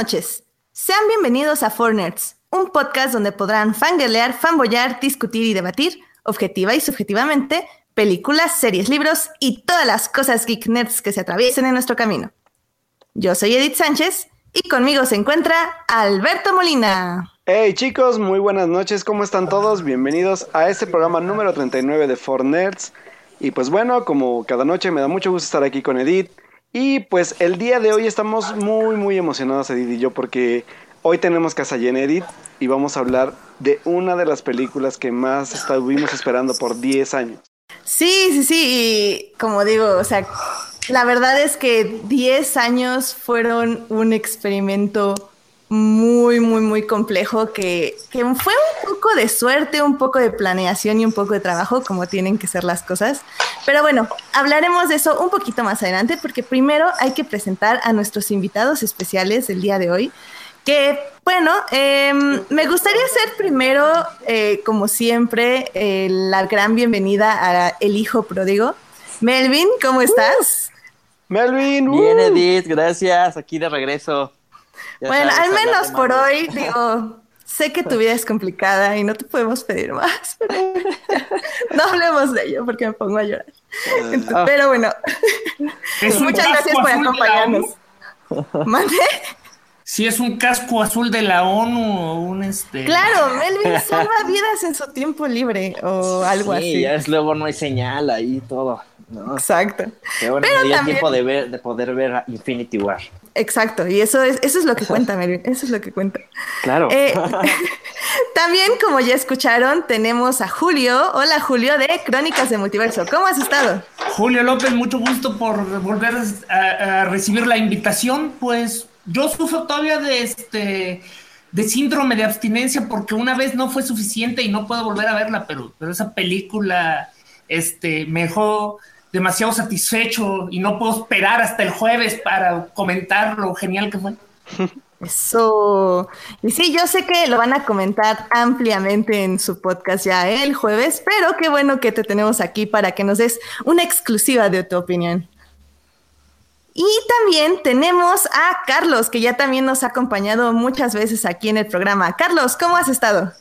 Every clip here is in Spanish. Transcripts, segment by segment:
Noches. Sean bienvenidos a Fornerds, un podcast donde podrán fangirlear, fanboyar, discutir y debatir, objetiva y subjetivamente, películas, series, libros y todas las cosas geek nerds que se atraviesen en nuestro camino. Yo soy Edith Sánchez y conmigo se encuentra Alberto Molina. Hey chicos, muy buenas noches, ¿cómo están todos? Bienvenidos a este programa número 39 de For Nerds. Y pues bueno, como cada noche me da mucho gusto estar aquí con Edith. Y pues el día de hoy estamos muy muy emocionados Edith y yo porque hoy tenemos casa llena Edith y vamos a hablar de una de las películas que más estuvimos esperando por 10 años. Sí, sí, sí, y como digo, o sea, la verdad es que 10 años fueron un experimento muy, muy, muy complejo que, que, fue un poco de suerte, un poco de planeación y un poco de trabajo, como tienen que ser las cosas. Pero bueno, hablaremos de eso un poquito más adelante, porque primero hay que presentar a nuestros invitados especiales del día de hoy. Que bueno, eh, me gustaría hacer primero, eh, como siempre, eh, la gran bienvenida a El Hijo Pródigo. Melvin, ¿cómo estás? Uh, Melvin, uh. bien Edith, gracias, aquí de regreso. Ya bueno, al menos por hoy, digo, sé que tu vida es complicada y no te podemos pedir más, pero no hablemos de ello porque me pongo a llorar. Entonces, oh. Pero bueno, muchas gracias por acompañarnos. ¿Mande? Si es un casco azul de la ONU o un este. Claro, Melvin salva vidas en su tiempo libre o algo sí, así. Ya es luego no hay señal ahí todo. ¿no? Exacto. Pero bueno, Pero también- tiempo de ver, de poder ver Infinity War. Exacto, y eso es, eso es lo que cuenta, Melvin, eso es lo que cuenta. Claro. Eh, también, como ya escucharon, tenemos a Julio. Hola, Julio, de Crónicas de Multiverso. ¿Cómo has estado? Julio López, mucho gusto por volver a, a recibir la invitación. Pues yo sufro todavía de este de síndrome de abstinencia porque una vez no fue suficiente y no puedo volver a verla, pero, pero esa película este, me dejó demasiado satisfecho y no puedo esperar hasta el jueves para comentar lo genial que fue. Eso. Y sí, yo sé que lo van a comentar ampliamente en su podcast ya el jueves, pero qué bueno que te tenemos aquí para que nos des una exclusiva de tu opinión. Y también tenemos a Carlos, que ya también nos ha acompañado muchas veces aquí en el programa. Carlos, ¿cómo has estado?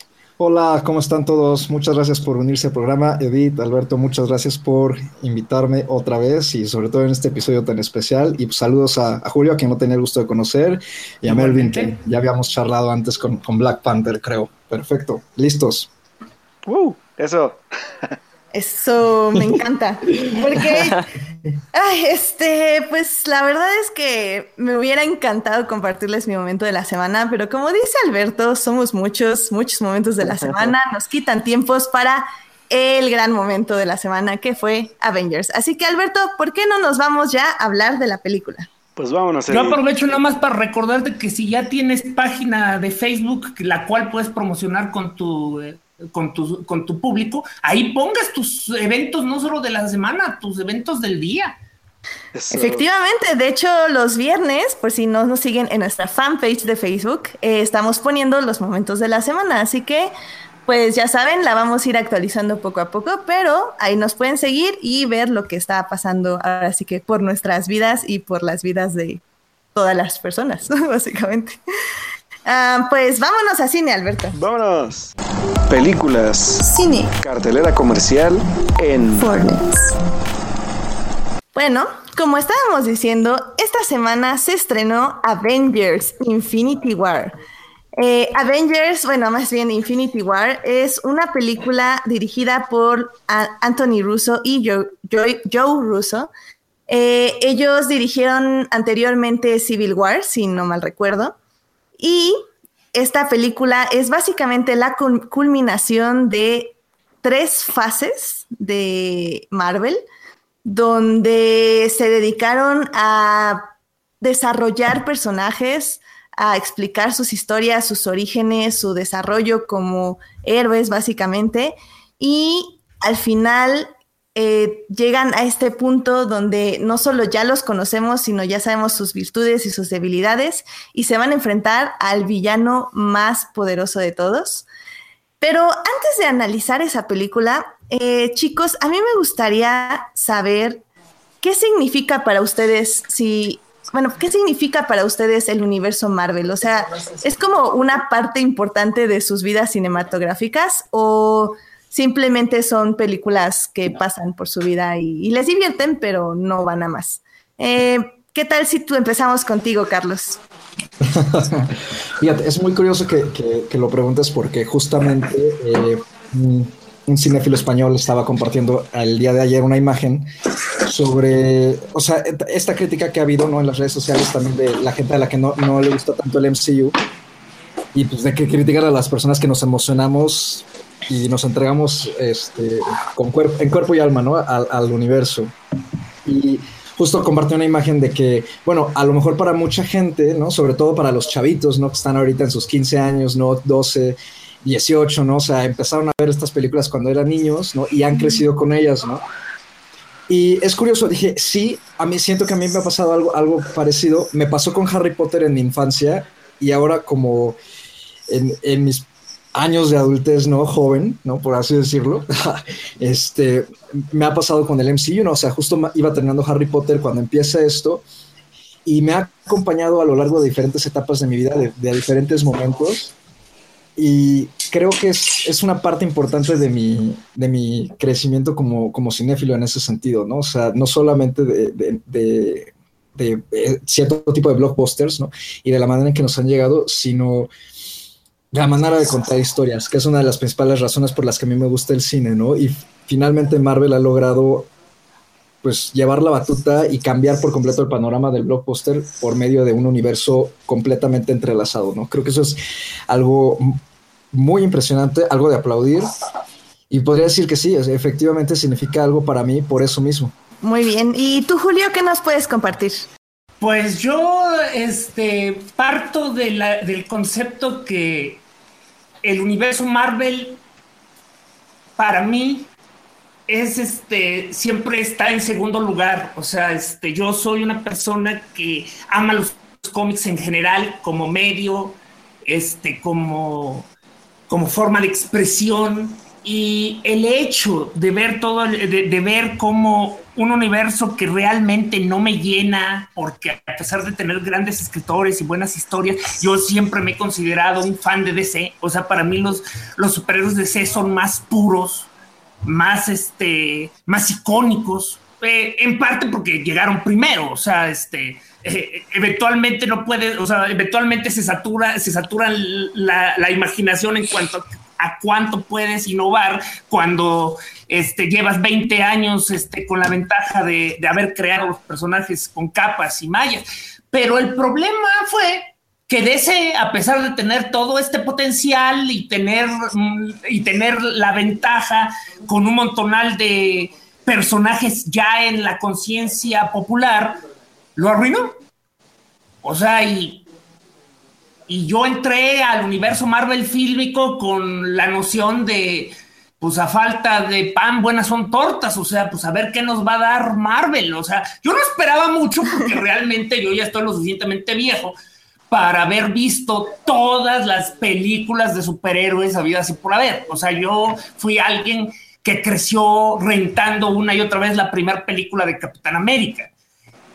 Hola, ¿cómo están todos? Muchas gracias por unirse al programa. Edith, Alberto, muchas gracias por invitarme otra vez y sobre todo en este episodio tan especial. Y pues, saludos a, a Julio, a quien no tenía el gusto de conocer, y a Melvin, que ya habíamos charlado antes con, con Black Panther, creo. Perfecto, listos. Uh, eso. Eso me encanta. Porque, ay, este, pues la verdad es que me hubiera encantado compartirles mi momento de la semana, pero como dice Alberto, somos muchos, muchos momentos de la semana, nos quitan tiempos para el gran momento de la semana que fue Avengers. Así que Alberto, ¿por qué no nos vamos ya a hablar de la película? Pues vámonos. Yo aprovecho nada más para recordarte que si ya tienes página de Facebook, la cual puedes promocionar con tu, eh, con tu, con tu público, ahí pongas tus eventos no solo de la semana, tus eventos del día. Eso. Efectivamente, de hecho los viernes, por si no nos siguen en nuestra fanpage de Facebook, eh, estamos poniendo los momentos de la semana, así que pues ya saben, la vamos a ir actualizando poco a poco, pero ahí nos pueden seguir y ver lo que está pasando ahora sí que por nuestras vidas y por las vidas de todas las personas, básicamente. Ah, pues vámonos a cine, Alberto. Vámonos. Películas. Cine. Cartelera comercial en Bueno, como estábamos diciendo, esta semana se estrenó Avengers Infinity War. Eh, Avengers, bueno, más bien Infinity War, es una película dirigida por Anthony Russo y Joe, Joe- Joe Russo. Eh, ellos dirigieron anteriormente Civil War, si no mal recuerdo. Y esta película es básicamente la cul- culminación de tres fases de Marvel, donde se dedicaron a desarrollar personajes, a explicar sus historias, sus orígenes, su desarrollo como héroes, básicamente. Y al final eh, llegan a este punto donde no solo ya los conocemos, sino ya sabemos sus virtudes y sus debilidades y se van a enfrentar al villano más poderoso de todos. Pero antes de analizar esa película, eh, chicos, a mí me gustaría saber qué significa para ustedes si bueno, ¿qué significa para ustedes el universo Marvel? O sea, ¿es como una parte importante de sus vidas cinematográficas o simplemente son películas que pasan por su vida y, les divierten, pero no van a más? Eh, ¿Qué tal si tú empezamos contigo, Carlos? Fíjate, es muy curioso que, lo preguntes porque justamente eh, un cinéfilo español estaba compartiendo el día de ayer una imagen sobre, o sea, esta crítica que ha habido ¿no? en las redes sociales también de la gente a la que no, no le gusta tanto el MCU y pues de que criticar a las personas que nos emocionamos y nos entregamos este, con cuerpo, en cuerpo y alma ¿no? al, al universo. Y justo compartió una imagen de que, bueno, a lo mejor para mucha gente, ¿no? Sobre todo para los chavitos, ¿no? Que están ahorita en sus 15 años, ¿no? 12, 18, ¿no? O sea, empezaron a ver estas películas cuando eran niños, ¿no? Y han crecido con ellas, ¿no? Y es curioso, dije, sí, a mí siento que a mí me ha pasado algo, algo parecido. Me pasó con Harry Potter en mi infancia y ahora como en, en mis años de adultez, ¿no? Joven, ¿no? Por así decirlo. este, me ha pasado con el MCU, ¿no? O sea, justo iba terminando Harry Potter cuando empieza esto y me ha acompañado a lo largo de diferentes etapas de mi vida, de, de diferentes momentos y creo que es, es, una parte importante de mi, de mi crecimiento como, como cinéfilo en ese sentido, ¿no? O sea, no solamente de, de, de, de eh, cierto tipo de blockbusters, ¿no? Y de la manera en que nos han llegado, sino la manera de contar historias, que es una de las principales razones por las que a mí me gusta el cine, ¿no? Y finalmente Marvel ha logrado pues llevar la batuta y cambiar por completo el panorama del blockbuster por medio de un universo completamente entrelazado, ¿no? Creo que eso es algo muy impresionante, algo de aplaudir. Y podría decir que sí, efectivamente significa algo para mí por eso mismo. Muy bien. ¿Y tú, Julio, qué nos puedes compartir? Pues yo este, parto del concepto que el universo Marvel para mí es este siempre está en segundo lugar. O sea, este, yo soy una persona que ama los cómics en general como medio, este, como como forma de expresión y el hecho de ver todo, de, ver como un universo que realmente no me llena, porque a pesar de tener grandes escritores y buenas historias, yo siempre me he considerado un fan de DC. O sea, para mí los, los superhéroes de DC son más puros, más, este, más icónicos, eh, en parte porque llegaron primero. O sea, este, eh, eventualmente no puede, o sea, eventualmente se satura, se satura la, la, imaginación en cuanto a cuánto puedes innovar cuando este, llevas 20 años este, con la ventaja de, haber creado los personajes con capas y mallas. Pero el problema fue que DC, a pesar de tener todo este potencial y tener, y tener la ventaja con un montonal de personajes ya en la conciencia popular, lo arruinó. O sea, y, y yo entré al universo Marvel fílmico con la noción de, pues a falta de pan, buenas son tortas, o sea, pues a ver qué nos va a dar Marvel, o sea, yo no esperaba mucho porque realmente yo ya estoy lo suficientemente viejo para haber visto todas las películas de superhéroes habidas y por haber, o sea, yo fui alguien que creció rentando una y otra vez la primera película de Capitán América.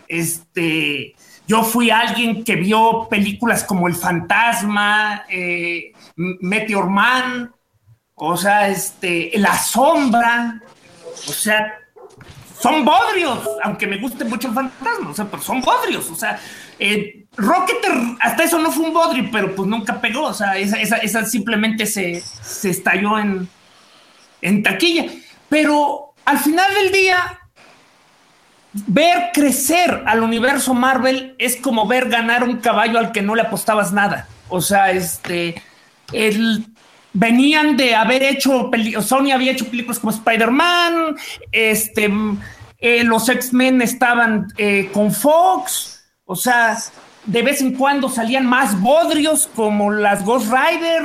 Este, yo fui alguien que vio películas como El Fantasma, eh, Meteor Man, o sea, este, La Sombra, o sea, son bodrios, aunque me guste mucho el fantasma, o sea, pero son bodrios, o sea, eh, Rocketer, hasta eso no fue un bodrio, pero pues nunca pegó, o sea, esa, esa, simplemente se, se estalló en, en taquilla. Pero al final del día, ver crecer al universo Marvel es como ver ganar un caballo al que no le apostabas nada. O sea, este, el, venían de haber hecho, Sony había hecho películas como Spider-Man, este, eh, los X-Men estaban eh, con Fox, o sea, de vez en cuando salían más bodrios como las Ghost Rider,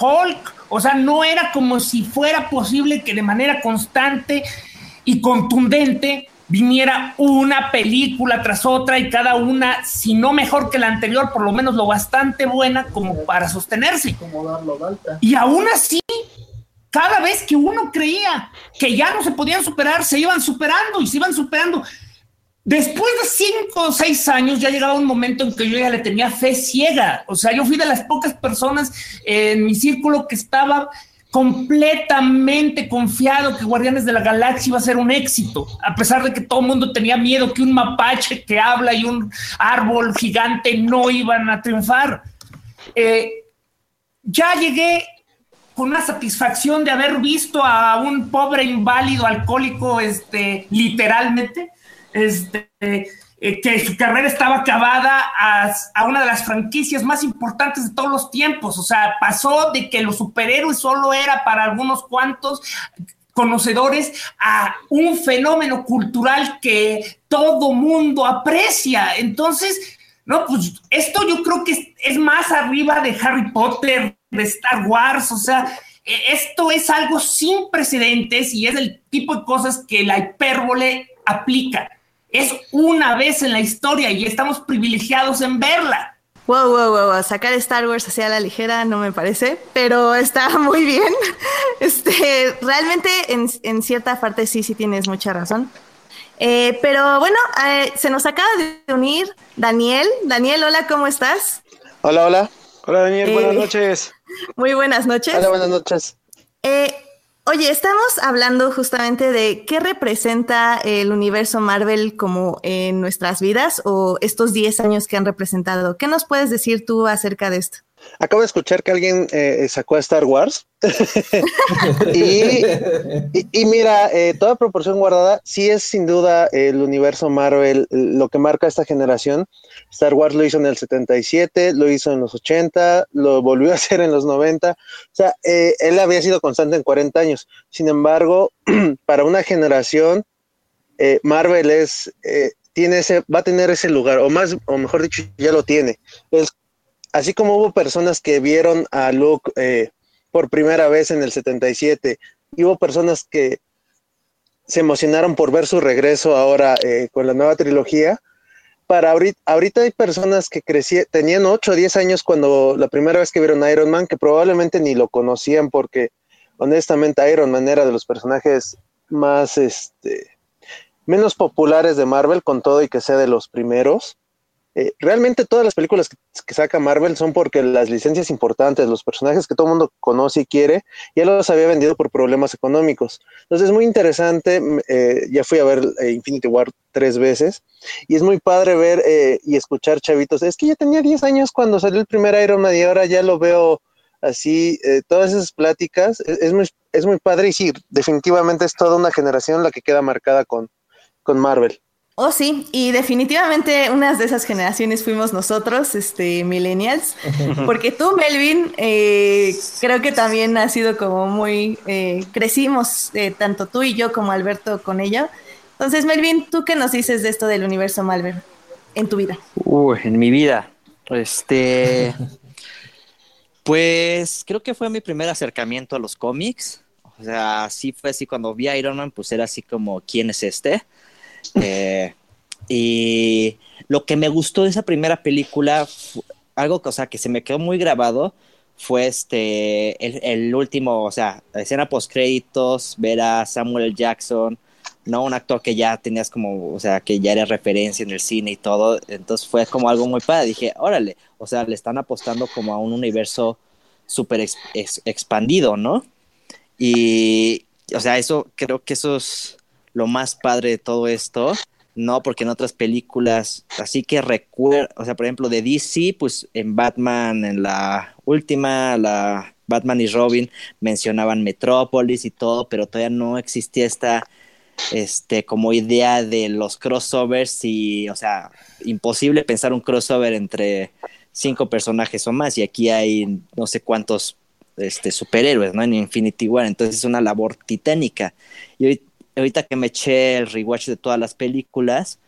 Hulk, o sea, no era como si fuera posible que de manera constante y contundente viniera una película tras otra y cada una, si no mejor que la anterior, por lo menos lo bastante buena como para sostenerse. Y aún así, cada vez que uno creía que ya no se podían superar, se iban superando y se iban superando. Después de cinco o seis años ya llegaba un momento en que yo ya le tenía fe ciega. O sea, yo fui de las pocas personas en mi círculo que estaba completamente confiado que Guardianes de la Galaxia iba a ser un éxito, a pesar de que todo el mundo tenía miedo que un mapache que habla y un árbol gigante no iban a triunfar. Eh, ya llegué con una satisfacción de haber visto a un pobre inválido alcohólico, este, literalmente, este, que su carrera estaba acabada a, una de las franquicias más importantes de todos los tiempos. O sea, pasó de que los superhéroes solo era para algunos cuantos conocedores a un fenómeno cultural que todo mundo aprecia. Entonces, no, pues esto yo creo que es, es más arriba de Harry Potter, de Star Wars, o sea, e, esto es algo sin precedentes y es el tipo de cosas que la hipérbole aplica es una vez en la historia y estamos privilegiados en verla. Wow, wow, wow, sacar Star Wars hacia la ligera no me parece, pero está muy bien. Este, realmente en, cierta parte sí, sí tienes mucha razón. Eh, pero bueno, eh, se nos acaba de unir Daniel. Daniel, hola, ¿cómo estás? Hola, hola. Hola Daniel, buenas eh, noches. Muy buenas noches. Hola, buenas noches. Oye, estamos hablando justamente de qué representa el universo Marvel como en nuestras vidas o estos 10 años que han representado. ¿Qué nos puedes decir tú acerca de esto? Acabo de escuchar que alguien eh, sacó a Star Wars. y, mira, eh, toda proporción guardada, sí es sin duda el universo Marvel lo que marca esta generación. Star Wars lo hizo en el 77, lo hizo en los 80, lo volvió a hacer en los 90. O sea, eh, él había sido constante en 40 años. Sin embargo, para una generación, Marvel es tiene ese, va a tener ese lugar, o más, o mejor dicho, ya lo tiene. Es así como hubo personas que vieron a Luke eh, por primera vez en el 77 y hubo personas que se emocionaron por ver su regreso ahora eh, con la nueva trilogía, para ahorita, hay personas que crecían, tenían 8 o 10 años cuando la primera vez que vieron a Iron Man, que probablemente ni lo conocían porque honestamente Iron Man era de los personajes más, este, menos populares de Marvel, con todo y que sea de los primeros. Eh, realmente todas las películas que, saca Marvel son porque las licencias importantes, los personajes que todo el mundo conoce y quiere, ya los había vendido por problemas económicos. Entonces es muy interesante, eh, ya fui a ver eh, Infinity War tres veces y es muy padre ver y escuchar chavitos. Es que ya tenía 10 años cuando salió el primer Iron Man y ahora ya lo veo así, todas esas pláticas, es, muy, es muy padre y sí, definitivamente es toda una generación la que queda marcada con, con Marvel. Oh, sí, y definitivamente unas de esas generaciones fuimos nosotros, este, millennials, porque tú, Melvin, eh, creo que también ha sido como muy, eh, crecimos eh, tanto tú y yo como Alberto con ello. Entonces, Melvin, ¿tú qué nos dices de esto del universo Malver en tu vida? Uy, en mi vida, este, pues creo que fue mi primer acercamiento a los cómics. O sea, sí fue así cuando vi a Iron Man, pues era así como, ¿quién es este? Eh, y lo que me gustó de esa primera película, algo que, o sea, que se me quedó muy grabado, fue este, el, último, o sea, escena post créditos, ver a Samuel Jackson, ¿no? Un actor que ya tenías como, o sea, que ya era referencia en el cine y todo, entonces fue como algo muy padre, dije, órale, o sea, le están apostando como a un universo súper expandido, ¿no? Y, o sea, eso, creo que eso es lo más padre de todo esto, no, porque en otras películas, así que recuerdo, o sea, por ejemplo, de DC, pues en Batman, en la última, la Batman y Robin, mencionaban Metrópolis y todo, pero todavía no existía esta, este, como idea de los crossovers y, o sea, imposible pensar un crossover entre cinco personajes o más, y aquí hay no sé cuántos este, superhéroes, ¿no? En Infinity War, entonces es una labor titánica. Y ahorita que me eché el rewatch de todas las películas,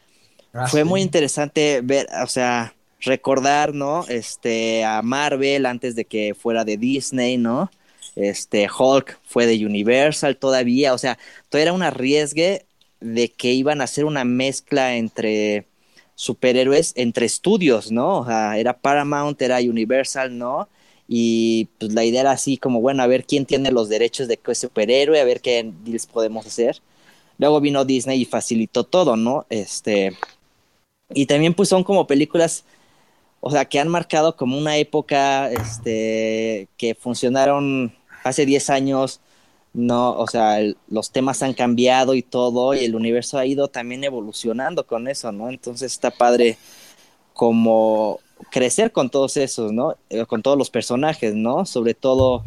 ah, fue muy interesante ver, o sea, recordar, ¿no? Este, a Marvel antes de que fuera de Disney, ¿no? Este, Hulk fue de Universal todavía, o sea, todo era un arriesgue de que iban a hacer una mezcla entre superhéroes, entre estudios, ¿no? O sea, era Paramount, era Universal, ¿no? Y pues la idea era así como, bueno, a ver quién tiene los derechos de qué superhéroe, a ver qué deals podemos hacer luego vino Disney y facilitó todo, ¿no? Este, y también pues son como películas, o sea, que han marcado como una época, este, que funcionaron hace 10 años, no, o sea, los temas han cambiado y todo, y el universo ha ido también evolucionando con eso, ¿no? Entonces está padre como crecer con todos esos, ¿no? Eh, con todos los personajes, ¿no? Sobre todo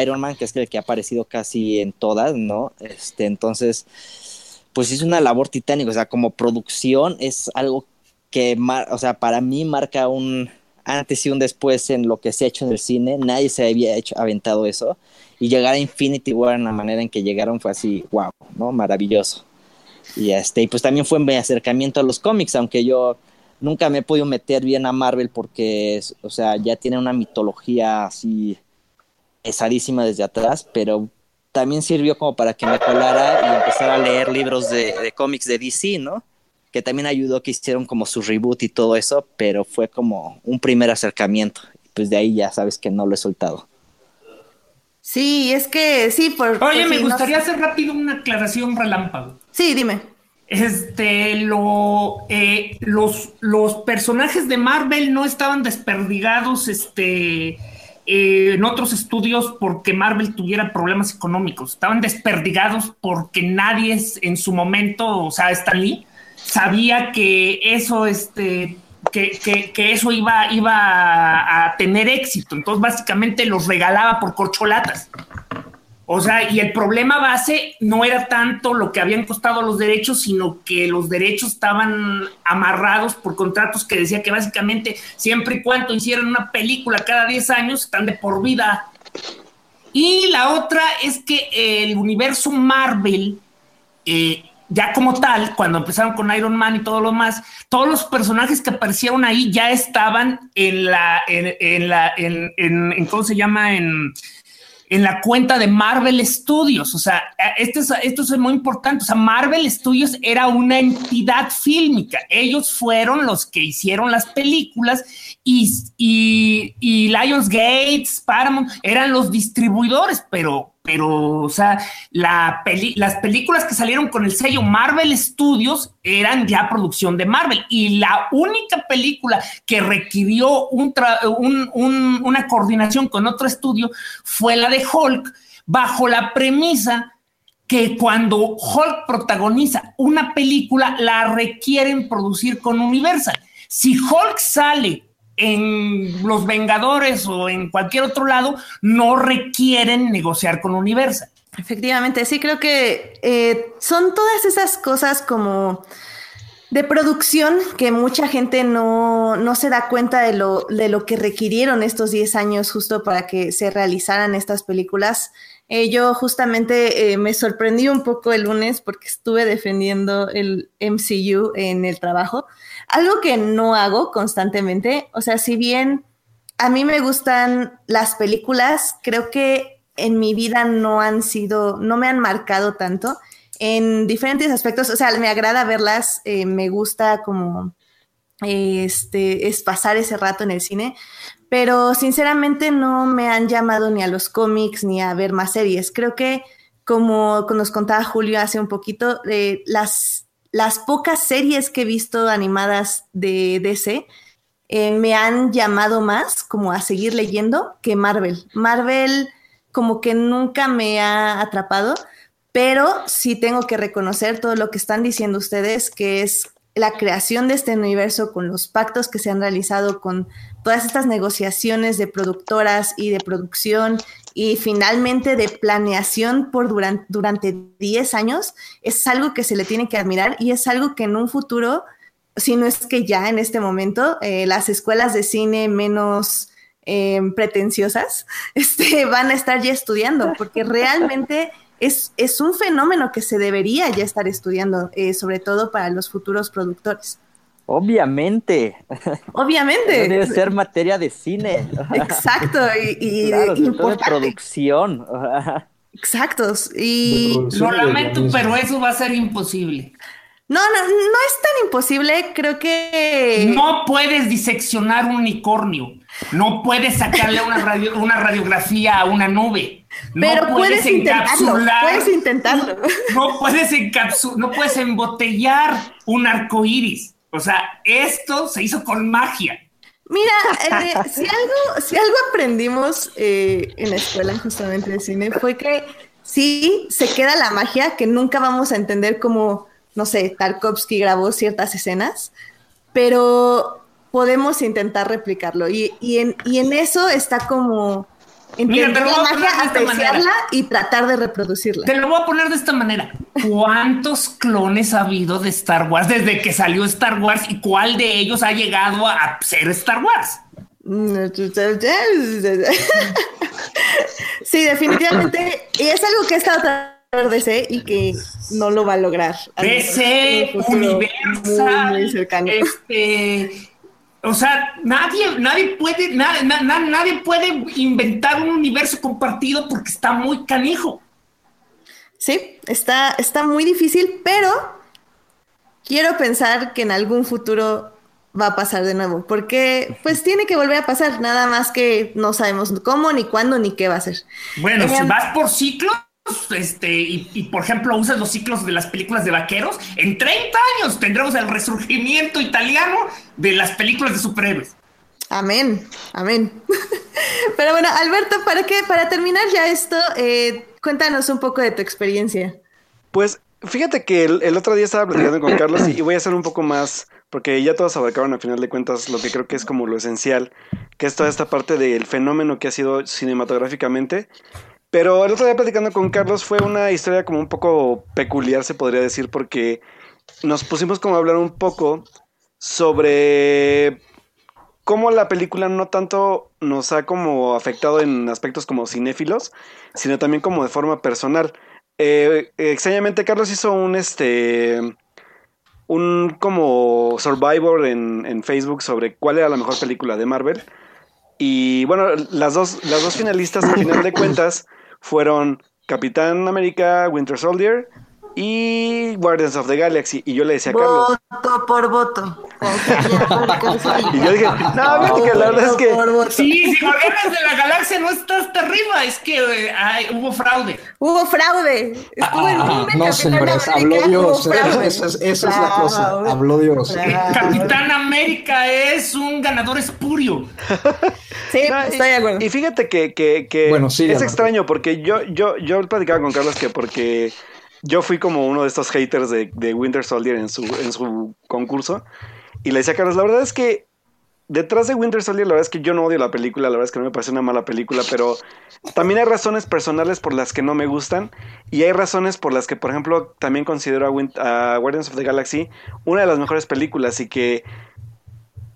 Iron Man, que es el que ha aparecido casi en todas, ¿no? Este, entonces, pues es una labor titánica, o sea, como producción es algo que, o sea, para mí marca un antes y un después en lo que se ha hecho en el cine, nadie se había hecho, aventado eso, y llegar a Infinity War en la manera en que llegaron fue así, wow, ¿no? Maravilloso. Y este, y pues también fue mi acercamiento a los cómics, aunque yo nunca me he podido meter bien a Marvel porque, o sea, ya tiene una mitología así pesadísima desde atrás, pero también sirvió como para que me colara y empezara a leer libros de, cómics de DC, ¿no? Que también ayudó que hicieron como su reboot y todo eso, pero fue como un primer acercamiento. Pues de ahí ya sabes que no lo he soltado. Sí, es que sí, por. Oye, me gustaría hacer rápido una aclaración relámpago. Sí, dime. Este, lo, eh, los, los personajes de Marvel no estaban desperdigados, este, eh, en otros estudios porque Marvel tuviera problemas económicos. Estaban desperdigados porque nadie en su momento, o sea, Stan Lee, sabía que eso, este, que, que, eso iba, iba a, tener éxito. Entonces, básicamente los regalaba por corcholatas. O sea, y el problema base no era tanto lo que habían costado los derechos, sino que los derechos estaban amarrados por contratos que decía que básicamente siempre y cuando hicieran una película cada 10 años, están de por vida. Y la otra es que el universo Marvel, eh, ya como tal, cuando empezaron con Iron Man y todo lo más, todos los personajes que aparecieron ahí ya estaban en la, en, en la, en, en ¿cómo se llama? En en la cuenta de Marvel Studios. O sea, esto es, esto es muy importante. O sea, Marvel Studios era una entidad fílmica. Ellos fueron los que hicieron las películas y, y, y Lions Gates, Paramount, eran los distribuidores, pero pero, o sea, la las películas que salieron con el sello Marvel Studios eran ya producción de Marvel y la única película que requirió un una coordinación con otro estudio fue la de Hulk, bajo la premisa que cuando Hulk protagoniza una película, la requieren producir con Universal. Si Hulk sale en Los Vengadores o en cualquier otro lado no requieren negociar con Universal. Efectivamente, sí creo que eh, son todas esas cosas como de producción que mucha gente no, se da cuenta de lo, de lo que requirieron estos 10 años justo para que se realizaran estas películas. Eh, yo justamente eh, me sorprendí un poco el lunes porque estuve defendiendo el MCU en el trabajo algo que no hago constantemente, o sea, si bien a mí me gustan las películas, creo que en mi vida no han sido, no me han marcado tanto en diferentes aspectos, o sea, me agrada verlas, eh, me gusta como este, es pasar ese rato en el cine, pero sinceramente no me han llamado ni a los cómics ni a ver más series. Creo que como nos contaba Julio hace un poquito, eh, las las pocas series que he visto animadas de DC eh, me han llamado más como a seguir leyendo que Marvel. Marvel como que nunca me ha atrapado, pero sí tengo que reconocer todo lo que están diciendo ustedes, que es la creación de este universo con los pactos que se han realizado, con todas estas negociaciones de productoras y de producción y finalmente de planeación por durante, durante 10 años, es algo que se le tiene que admirar y es algo que en un futuro, si no es que ya en este momento, eh, las escuelas de cine menos eh, pretenciosas este, van a estar ya estudiando, porque realmente es, es, un fenómeno que se debería ya estar estudiando, eh, sobre todo para los futuros productores. Obviamente. Obviamente. Debe ser materia de cine. Exacto. Y, de producción. Exacto. Y lo lamento, pero eso va a ser imposible. No, no, no es tan imposible. Creo que. No puedes diseccionar un unicornio. No puedes sacarle una, radio, una radiografía a una nube. Pero puedes, intentarlo, puedes intentarlo. No puedes encapsular, no puedes embotellar un arco iris. O sea, esto se hizo con magia. Mira, eh, si, algo, si algo aprendimos eh, en la escuela justamente de cine fue que sí se queda la magia, que nunca vamos a entender cómo, no sé, Tarkovsky grabó ciertas escenas, pero podemos intentar replicarlo. Y, y, en, y en eso está como entender la magia, apreciarla y tratar de reproducirla. Te lo voy a poner de esta manera. ¿Cuántos clones ha habido de Star Wars desde que salió Star Wars y cuál de ellos ha llegado a ser Star Wars? sí, definitivamente. Y es algo que he estado tratando de DC y que no lo va a lograr. DC, Universal, muy, cercano. este o sea, nadie, nadie puede, nadie puede inventar un universo compartido porque está muy canijo. Sí, está, está muy difícil, pero quiero pensar que en algún futuro va a pasar de nuevo, porque pues tiene que volver a pasar, nada más que no sabemos cómo, ni cuándo, ni qué va a ser. Bueno, si em, vas por ciclo, este, y, por ejemplo usas los ciclos de las películas de vaqueros, en 30 años tendremos el resurgimiento italiano de las películas de superhéroes. Amén, amén. Pero bueno, Alberto, ¿para qué? Para terminar ya esto, eh, cuéntanos un poco de tu experiencia. Pues fíjate que el, otro día estaba platicando con Carlos y, voy a hacer un poco más, porque ya todos abarcaron a final de cuentas lo que creo que es como lo esencial, que es toda esta parte del fenómeno que ha sido cinematográficamente pero el otro día platicando con Carlos fue una historia como un poco peculiar, se podría decir, porque nos pusimos como a hablar un poco sobre cómo la película no tanto nos ha como afectado en aspectos como cinéfilos, sino también como de forma personal. Eh, extrañamente, Carlos hizo un este un como Survivor en, en, Facebook sobre cuál era la mejor película de Marvel. Y bueno, las dos, las dos finalistas, al final de cuentas, fueron Capitán América, Winter Soldier y Guardians of the Galaxy. Y yo le decía a Carlos. Voto por voto. y yo dije, no, fíjate que la verdad es que. Sí, si Guardianes de la Galaxia no está hasta arriba, es que eh, hubo fraude. Hubo fraude. Estuvo en ah, no, señores, habló Dios. Esa, es, la cosa. Habló Dios. Capitán América es un ganador espurio. sí, estoy de acuerdo. Y fíjate que, que, que bueno, sí, es extraño porque yo, yo, yo platicaba con Carlos que porque yo fui como uno de estos haters de, Winter Soldier en su, en su concurso. Y le decía a Carlos, la verdad es que detrás de Winter Soldier, la verdad es que yo no odio la película, la verdad es que no me parece una mala película, pero también hay razones personales por las que no me gustan y hay razones por las que, por ejemplo, también considero a, a Guardians of the Galaxy una de las mejores películas y que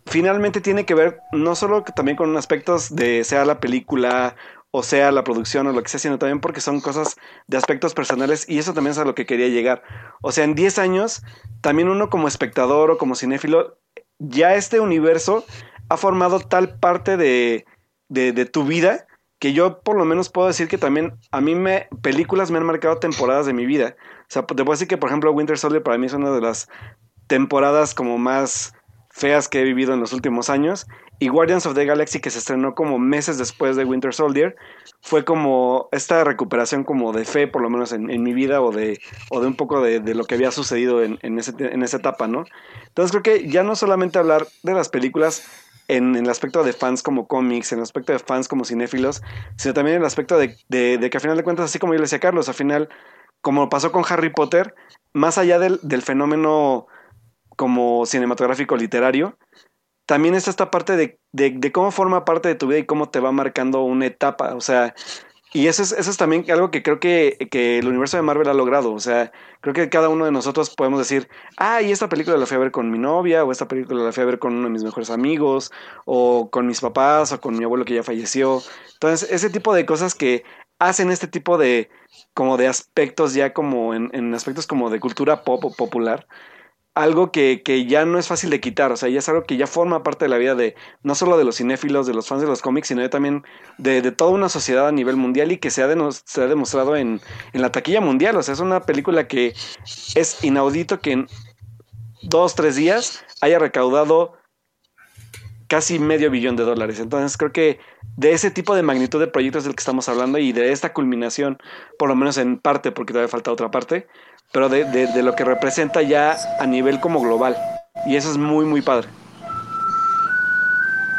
finalmente tiene que ver no solo también con aspectos de sea la película o sea la producción o lo que sea, sino también porque son cosas de aspectos personales y eso también es a lo que quería llegar. O sea, en 10 años, también uno como espectador o como cinéfilo, ya este universo ha formado tal parte de, de, tu vida que yo por lo menos puedo decir que también a mí me películas me han marcado temporadas de mi vida. O sea, te puedo decir que por ejemplo Winter Soldier para mí es una de las temporadas como más feas que he vivido en los últimos años y Guardians of the Galaxy, que se estrenó como meses después de Winter Soldier, fue como esta recuperación como de fe, por lo menos en, mi vida, o de, o de un poco de, lo que había sucedido en, en, esa etapa, ¿no? Entonces creo que ya no solamente hablar de las películas en, el aspecto de fans como cómics, en el aspecto de fans como cinéfilos, sino también en el aspecto de, de, que a final de cuentas, así como yo le decía a Carlos, al final, como pasó con Harry Potter, más allá del, del fenómeno como cinematográfico literario, también está esta parte de, de, cómo forma parte de tu vida y cómo te va marcando una etapa. O sea, y eso es, eso es también algo que creo que, que, el universo de Marvel ha logrado. O sea, creo que cada uno de nosotros podemos decir, ah, y esta película la fui a ver con mi novia, o esta película la fui a ver con uno de mis mejores amigos, o con mis papás, o con mi abuelo que ya falleció. Entonces, ese tipo de cosas que hacen este tipo de como de aspectos ya como en, en aspectos como de cultura pop o popular algo que, que, ya no es fácil de quitar, o sea, ya es algo que ya forma parte de la vida de no solo de los cinéfilos, de los fans de los cómics, sino también de, de, toda una sociedad a nivel mundial y que se ha, se ha demostrado en, en, la taquilla mundial, o sea, es una película que es inaudito que en dos, tres días haya recaudado casi medio billón de dólares. Entonces creo que de ese tipo de magnitud de proyectos del que estamos hablando y de esta culminación, por lo menos en parte, porque todavía falta otra parte, pero de, de, de lo que representa ya a nivel como global. Y eso es muy, muy padre.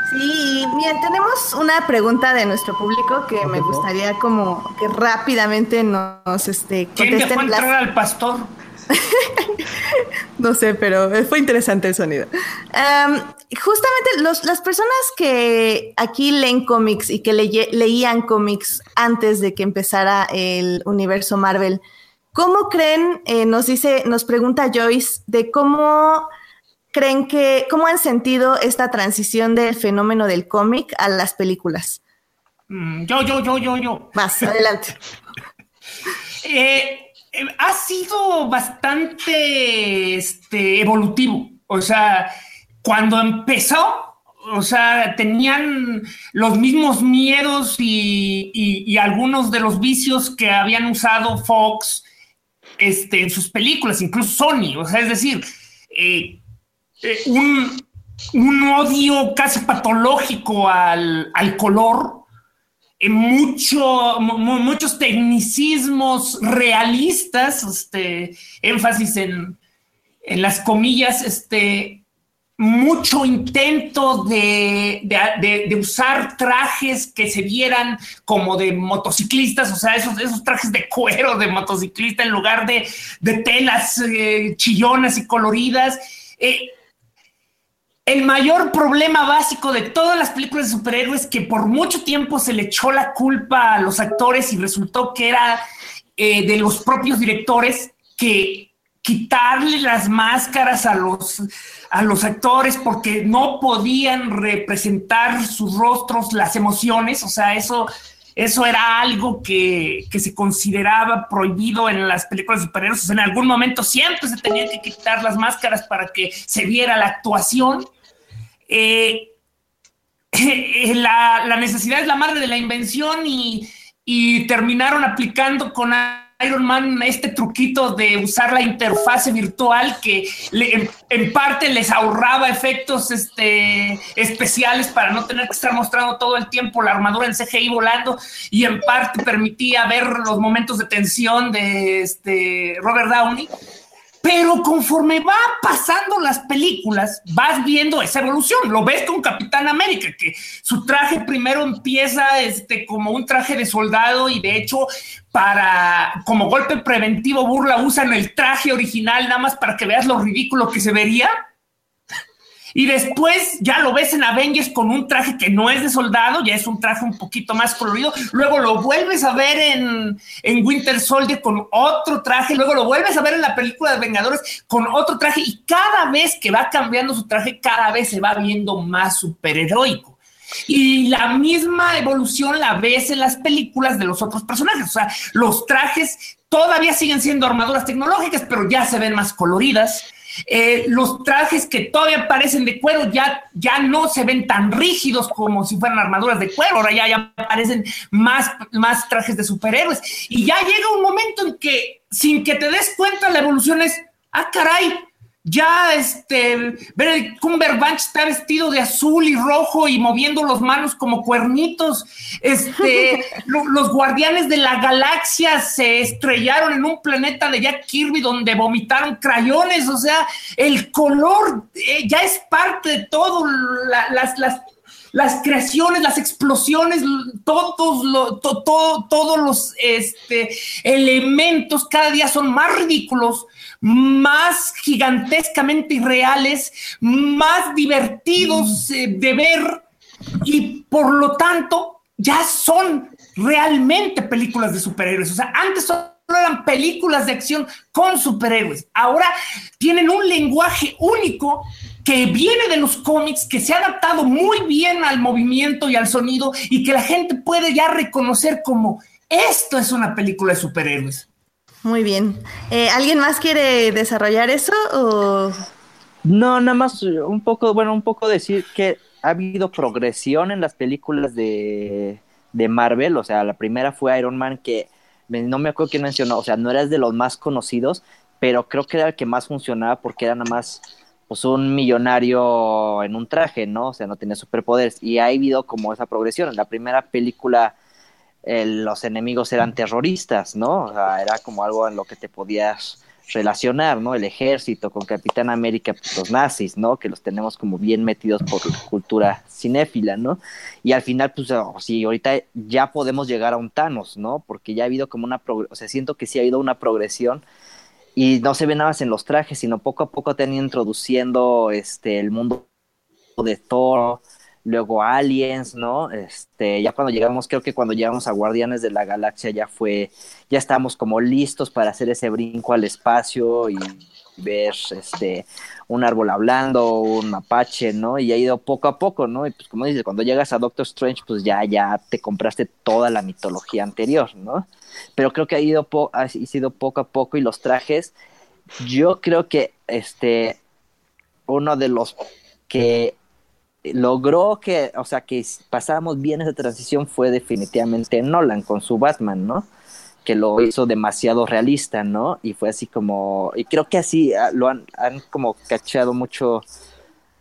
Sí, bien, tenemos una pregunta de nuestro público que me gustaría como que rápidamente nos este, ¿Quién dejó entrar al pastor? no sé, pero fue interesante el sonido. Um, justamente los, las personas que aquí leen cómics y que le, leían cómics antes de que empezara el universo Marvel, ¿cómo creen, eh, nos dice, nos pregunta Joyce, de cómo creen que, cómo han sentido esta transición del fenómeno del cómic a las películas? Mm, yo, yo, yo, yo, yo. Más, adelante. eh, ha sido bastante este, evolutivo. O sea, cuando empezó, o sea, tenían los mismos miedos y, y, y, algunos de los vicios que habían usado Fox este, en sus películas, incluso Sony. O sea, es decir, eh, eh, un, un, odio casi patológico al, al color, eh, mucho, muchos tecnicismos realistas, este, énfasis en, en las comillas, este, mucho intento de, de, usar trajes que se vieran como de motociclistas, o sea, esos, esos trajes de cuero de motociclista en lugar de, telas eh, chillonas y coloridas. Eh, el mayor problema básico de todas las películas de superhéroes que por mucho tiempo se le echó la culpa a los actores y resultó que era eh, de los propios directores que quitarle las máscaras a los, a los actores porque no podían representar sus rostros, las emociones, o sea, eso, eso era algo que, que, se consideraba prohibido en las películas de superhéroes. En algún momento siempre se tenían que quitar las máscaras para que se viera la actuación. Eh, la, la, necesidad es la madre de la invención y, y, terminaron aplicando con Iron Man este truquito de usar la interfase virtual que le, en, en, parte les ahorraba efectos este, especiales para no tener que estar mostrando todo el tiempo la armadura en CGI volando y en parte permitía ver los momentos de tensión de este, Robert Downey. Pero conforme va pasando las películas, vas viendo esa evolución. Lo ves con Capitán América, que su traje primero empieza este, como un traje de soldado y de hecho para como golpe preventivo burla usan el traje original nada más para que veas lo ridículo que se vería. Y después ya lo ves en Avengers con un traje que no es de soldado, ya es un traje un poquito más colorido. Luego lo vuelves a ver en, en Winter Soldier con otro traje. Luego lo vuelves a ver en la película de Vengadores con otro traje. Y cada vez que va cambiando su traje, cada vez se va viendo más superheroico. Y la misma evolución la ves en las películas de los otros personajes. O sea, los trajes todavía siguen siendo armaduras tecnológicas, pero ya se ven más coloridas eh, los trajes que todavía parecen de cuero ya, ya no se ven tan rígidos como si fueran armaduras de cuero, ahora ya, ya parecen más, más trajes de superhéroes. Y ya llega un momento en que, sin que te des cuenta, la evolución es, ah, caray, ya este Benedict Cumberbatch está vestido de azul y rojo y moviendo las manos como cuernitos. Este, lo, los guardianes de la galaxia se estrellaron en un planeta de Jack Kirby donde vomitaron crayones. O sea, el color eh, ya es parte de todo. La, las, las, las creaciones, las explosiones, todos, lo, to, to, todos los este, elementos cada día son más ridículos más gigantescamente irreales, más divertidos eh, de ver y por lo tanto ya son realmente películas de superhéroes. O sea, antes solo eran películas de acción con superhéroes. Ahora tienen un lenguaje único que viene de los cómics, que se ha adaptado muy bien al movimiento y al sonido y que la gente puede ya reconocer como esto es una película de superhéroes. Muy bien. Eh, ¿Alguien más quiere desarrollar eso o...? No, nada más un poco, bueno, un poco decir que ha habido progresión en las películas de, de Marvel. O sea, la primera fue Iron Man, que no me acuerdo quién mencionó, o sea, no eras de los más conocidos, pero creo que era el que más funcionaba porque era nada más pues un millonario en un traje, ¿no? O sea, no tiene superpoderes. Y ha habido como esa progresión. En la primera película los enemigos eran terroristas, ¿no? O sea, era como algo en lo que te podías relacionar, ¿no? El ejército con Capitán América, pues, los nazis, ¿no? Que los tenemos como bien metidos por cultura cinéfila, ¿no? Y al final, pues, oh, sí, ahorita ya podemos llegar a un Thanos, ¿no? Porque ya ha habido como una, o sea, siento que sí ha habido una progresión y no se ve nada más en los trajes, sino poco a poco te han ido introduciendo este, el mundo de Thor, luego Aliens, ¿no? Este, ya cuando llegamos, creo que cuando llegamos a Guardianes de la Galaxia ya fue, ya estábamos como listos para hacer ese brinco al espacio y ver este un árbol hablando, un mapache, ¿no? Y ha ido poco a poco, ¿no? Y pues como dices, cuando llegas a Doctor Strange, pues ya, ya te compraste toda la mitología anterior, ¿no? Pero creo que ha ido ha sido poco a poco y los trajes, yo creo que este uno de los que logró que, o sea, que pasáramos bien esa transición fue definitivamente Nolan con su Batman, ¿no? Que lo hizo demasiado realista, ¿no? Y fue así como, y creo que así ah, lo han, han como cachado mucho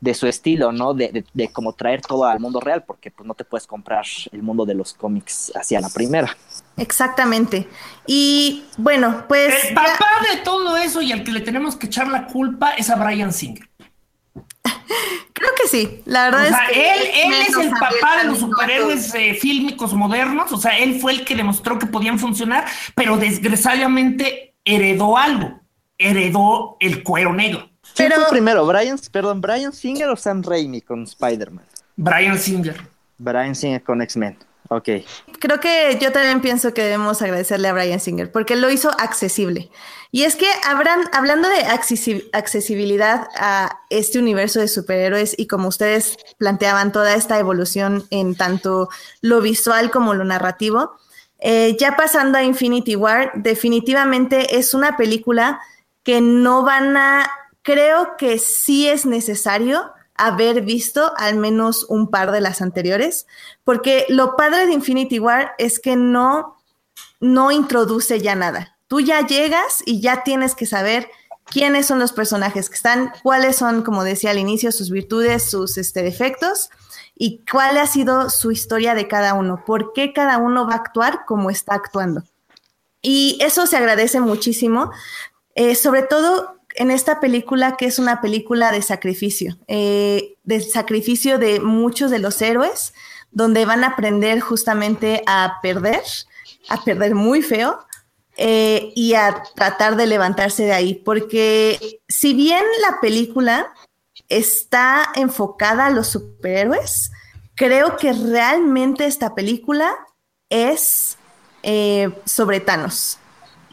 de su estilo, ¿no? De, de, de, como traer todo al mundo real, porque pues no te puedes comprar el mundo de los cómics hacia la primera. Exactamente. Y bueno, pues... El papá de todo eso y al que le tenemos que echar la culpa es a Brian Singer. Creo que sí, la verdad o es sea, que él, él es el papá de los superhéroes eh, fílmicos modernos, o sea, él fue el que demostró que podían funcionar, pero desgraciadamente heredó algo, heredó el cuero negro. ¿Quién pero... fue primero, Brian, perdón, Brian Singer o Sam Raimi con Spider-Man? Brian Singer. Brian Singer con X-Men. Ok. Creo que yo también pienso que debemos agradecerle a Brian Singer porque lo hizo accesible. Y es que habrán, hablando de accesibilidad a este universo de superhéroes y como ustedes planteaban toda esta evolución en tanto lo visual como lo narrativo, eh, ya pasando a Infinity War, definitivamente es una película que no van a, creo que sí es necesario haber visto al menos un par de las anteriores, porque lo padre de Infinity War es que no, no introduce ya nada. Tú ya llegas y ya tienes que saber quiénes son los personajes que están, cuáles son, como decía al inicio, sus virtudes, sus este, defectos y cuál ha sido su historia de cada uno, por qué cada uno va a actuar como está actuando. Y eso se agradece muchísimo, eh, sobre todo en esta película que es una película de sacrificio, eh, de sacrificio de muchos de los héroes, donde van a aprender justamente a perder, a perder muy feo eh, y a tratar de levantarse de ahí, porque si bien la película está enfocada a los superhéroes, creo que realmente esta película es eh, sobre Thanos.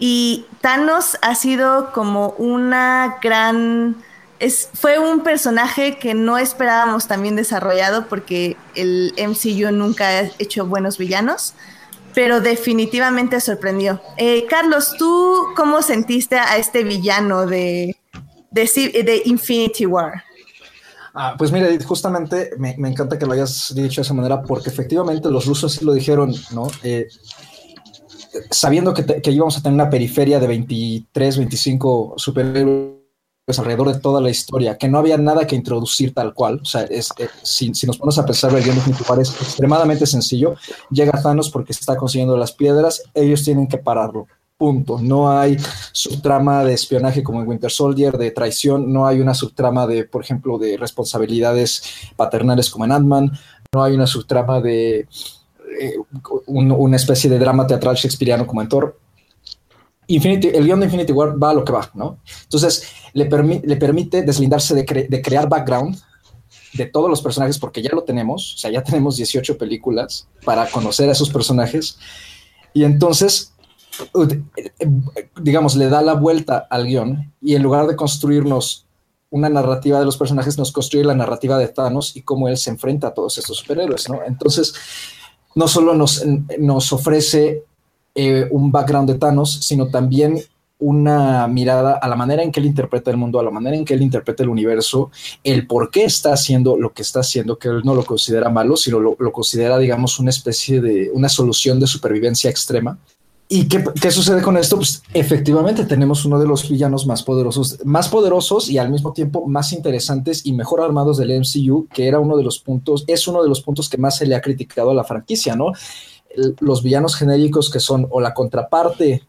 Y Thanos ha sido como una gran... Es, fue un personaje que no esperábamos también desarrollado porque el MCU nunca ha hecho buenos villanos, pero definitivamente sorprendió. Eh, Carlos, ¿tú cómo sentiste a este villano de, de, de Infinity War? Ah, pues mira, justamente me, me, encanta que lo hayas dicho de esa manera porque efectivamente los rusos sí lo dijeron, ¿no? Eh, sabiendo que, que, íbamos a tener una periferia de 23, 25 superhéroes alrededor de toda la historia, que no había nada que introducir tal cual, o sea, es, es, si, si, nos ponemos a pensar, el guion de es extremadamente sencillo, llega Thanos porque está consiguiendo las piedras, ellos tienen que pararlo, punto. No hay subtrama de espionaje como en Winter Soldier, de traición, no hay una subtrama de, por ejemplo, de responsabilidades paternales como en Ant-Man, no hay una subtrama de eh, un, una especie de drama teatral shakespeariano como en Thor. Infinity, el guion de Infinity War va a lo que va, ¿no? Entonces, le, permi le permite deslindarse de, cre de, crear background de todos los personajes, porque ya lo tenemos, o sea, ya tenemos 18 películas para conocer a esos personajes, y entonces, digamos, le da la vuelta al guion, y en lugar de construirnos una narrativa de los personajes, nos construye la narrativa de Thanos y cómo él se enfrenta a todos estos superhéroes, ¿no? Entonces, no solo nos, nos ofrece eh, un background de Thanos, sino también una mirada a la manera en que él interpreta el mundo, a la manera en que él interpreta el universo, el por qué está haciendo lo que está haciendo, que él no lo considera malo, sino lo, lo considera, digamos, una especie de una solución de supervivencia extrema. ¿Y qué, qué, sucede con esto? Pues efectivamente tenemos uno de los villanos más poderosos, más poderosos y al mismo tiempo más interesantes y mejor armados del MCU, que era uno de los puntos, es uno de los puntos que más se le ha criticado a la franquicia, ¿no? Los villanos genéricos que son o la contraparte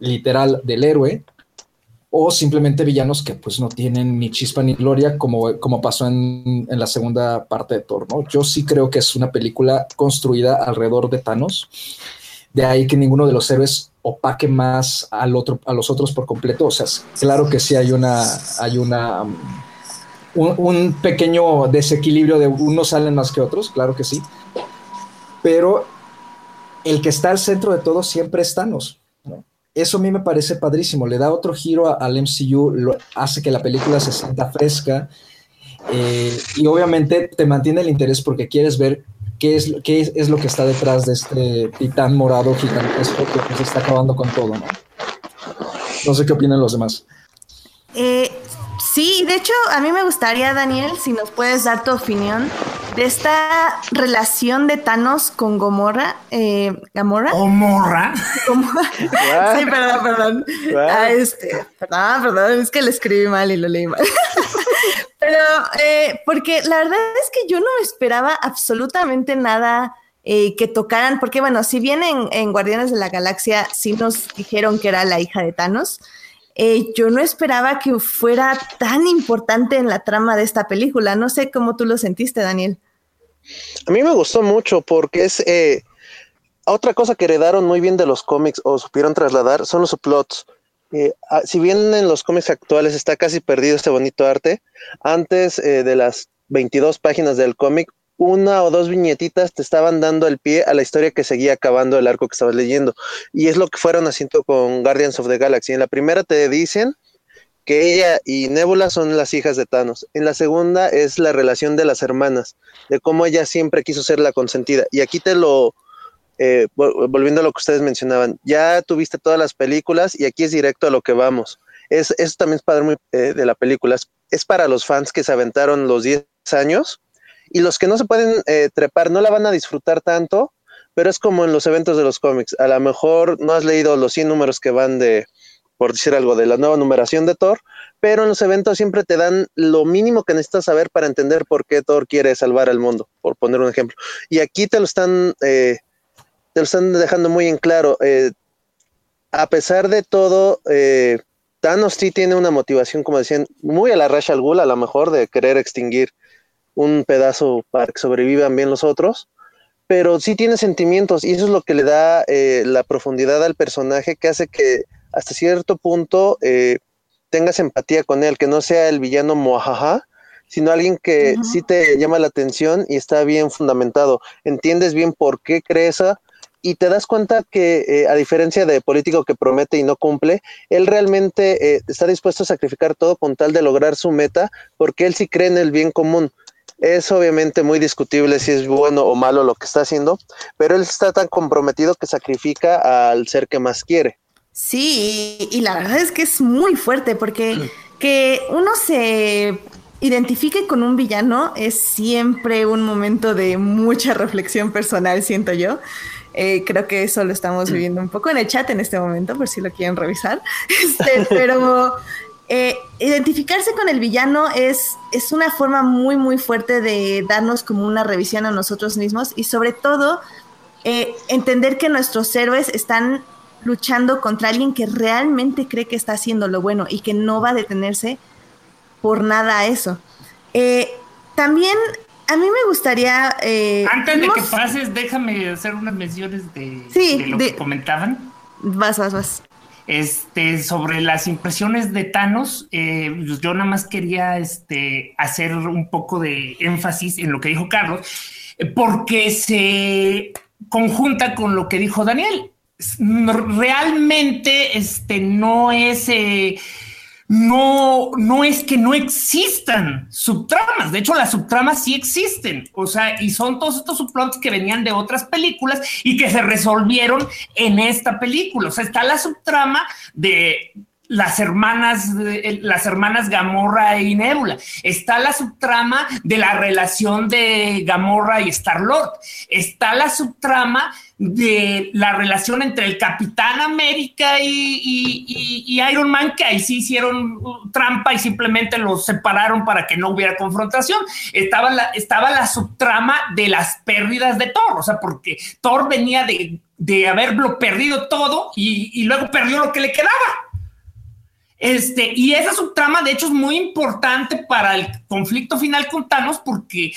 literal del héroe o simplemente villanos que pues no tienen ni chispa ni gloria como, como pasó en, en la segunda parte de Thor, ¿no? Yo sí creo que es una película construida alrededor de Thanos de ahí que ninguno de los héroes opaque más al otro, a los otros por completo. O sea, claro que sí hay una, hay una, um, un, pequeño desequilibrio de unos salen más que otros, claro que sí. Pero el que está al centro de todo siempre es Thanos. ¿no? Eso a mí me parece padrísimo. Le da otro giro al MCU, lo, hace que la película se sienta fresca. Eh, y obviamente te mantiene el interés porque quieres ver qué es, qué es, es, lo que está detrás de este titán morado gigantesco que pues, está acabando con todo, ¿no? No sé qué opinan los demás. Eh, sí, de hecho, a mí me gustaría, Daniel, si nos puedes dar tu opinión de esta relación de Thanos con Gomorra. Eh, ¿Gamorra? ¿Gomorra? ¿Gomorra? sí, perdón, perdón. Ah, este, perdón, perdón, es que lo escribí mal y lo leí mal. Pero, eh, porque la verdad es que yo no esperaba absolutamente nada eh, que tocaran, porque bueno, si bien en, en, Guardianes de la Galaxia sí nos dijeron que era la hija de Thanos, eh, yo no esperaba que fuera tan importante en la trama de esta película. No sé cómo tú lo sentiste, Daniel. A mí me gustó mucho porque es eh, otra cosa que heredaron muy bien de los cómics o supieron trasladar son los subplots. Eh, si bien en los cómics actuales está casi perdido este bonito arte, antes de las 22 páginas del cómic, una o dos viñetitas te estaban dando el pie a la historia que seguía acabando el arco que estabas leyendo. Y es lo que fueron haciendo con Guardians of the Galaxy. En la primera te dicen que ella y Nebula son las hijas de Thanos. En la segunda es la relación de las hermanas, de cómo ella siempre quiso ser la consentida. Y aquí te lo, eh, volviendo a lo que ustedes mencionaban, ya tuviste todas las películas y aquí es directo a lo que vamos. Es, eso también es padre muy, eh, de la película. Es, es, para los fans que se aventaron los 10 años y los que no se pueden eh, trepar no la van a disfrutar tanto, pero es como en los eventos de los cómics. A lo mejor no has leído los 100 números que van de, por decir algo, de la nueva numeración de Thor, pero en los eventos siempre te dan lo mínimo que necesitas saber para entender por qué Thor quiere salvar al mundo, por poner un ejemplo. Y aquí te lo están... Eh, te lo están dejando muy en claro. Eh, a pesar de todo, Thanos sí tiene una motivación, como decían, muy a la Ra's al Ghul, a lo mejor, de querer extinguir un pedazo para que sobrevivan bien los otros, pero sí tiene sentimientos y eso es lo que le da eh, la profundidad al personaje que hace que hasta cierto punto eh, tengas empatía con él, que no sea el villano mojaja, sino alguien que uh -huh. sí te llama la atención y está bien fundamentado. Entiendes bien por qué cree esa y te das cuenta que eh, a diferencia de político que promete y no cumple, él realmente eh, está dispuesto a sacrificar todo con tal de lograr su meta, porque él sí cree en el bien común. Es obviamente muy discutible si es bueno o malo lo que está haciendo, pero él está tan comprometido que sacrifica al ser que más quiere. Sí, y la verdad es que es muy fuerte porque que uno se identifique con un villano es siempre un momento de mucha reflexión personal, siento yo. Eh, creo que eso lo estamos viviendo un poco en el chat en este momento, por si lo quieren revisar. Este, pero eh, identificarse con el villano es, es una forma muy, muy fuerte de darnos como una revisión a nosotros mismos y sobre todo eh, entender que nuestros héroes están luchando contra alguien que realmente cree que está haciendo lo bueno y que no va a detenerse por nada a eso. Eh, también a mí me gustaría. Eh, Antes de que pases, déjame hacer unas menciones de, sí, de lo de, que comentaban. Vas, vas, vas. Este, sobre las impresiones de Thanos, eh, yo nada más quería este, hacer un poco de énfasis en lo que dijo Carlos, porque se conjunta con lo que dijo Daniel. Realmente este, no es. Eh, no, no es que no existan subtramas. De hecho, las subtramas sí existen. O sea, y son todos estos subplots que venían de otras películas y que se resolvieron en esta película. O sea, está la subtrama de las hermanas, las hermanas Gamorra y Nebula. Está la subtrama de la relación de Gamorra y Star Lord. Está la subtrama de la relación entre el Capitán América y, Iron Man, que ahí sí hicieron trampa y simplemente los separaron para que no hubiera confrontación. Estaba la, estaba la subtrama de las pérdidas de Thor, o sea, porque Thor venía de, haberlo perdido todo y, y luego perdió lo que le quedaba. Este, y esa subtrama, de hecho, es muy importante para el conflicto final con Thanos porque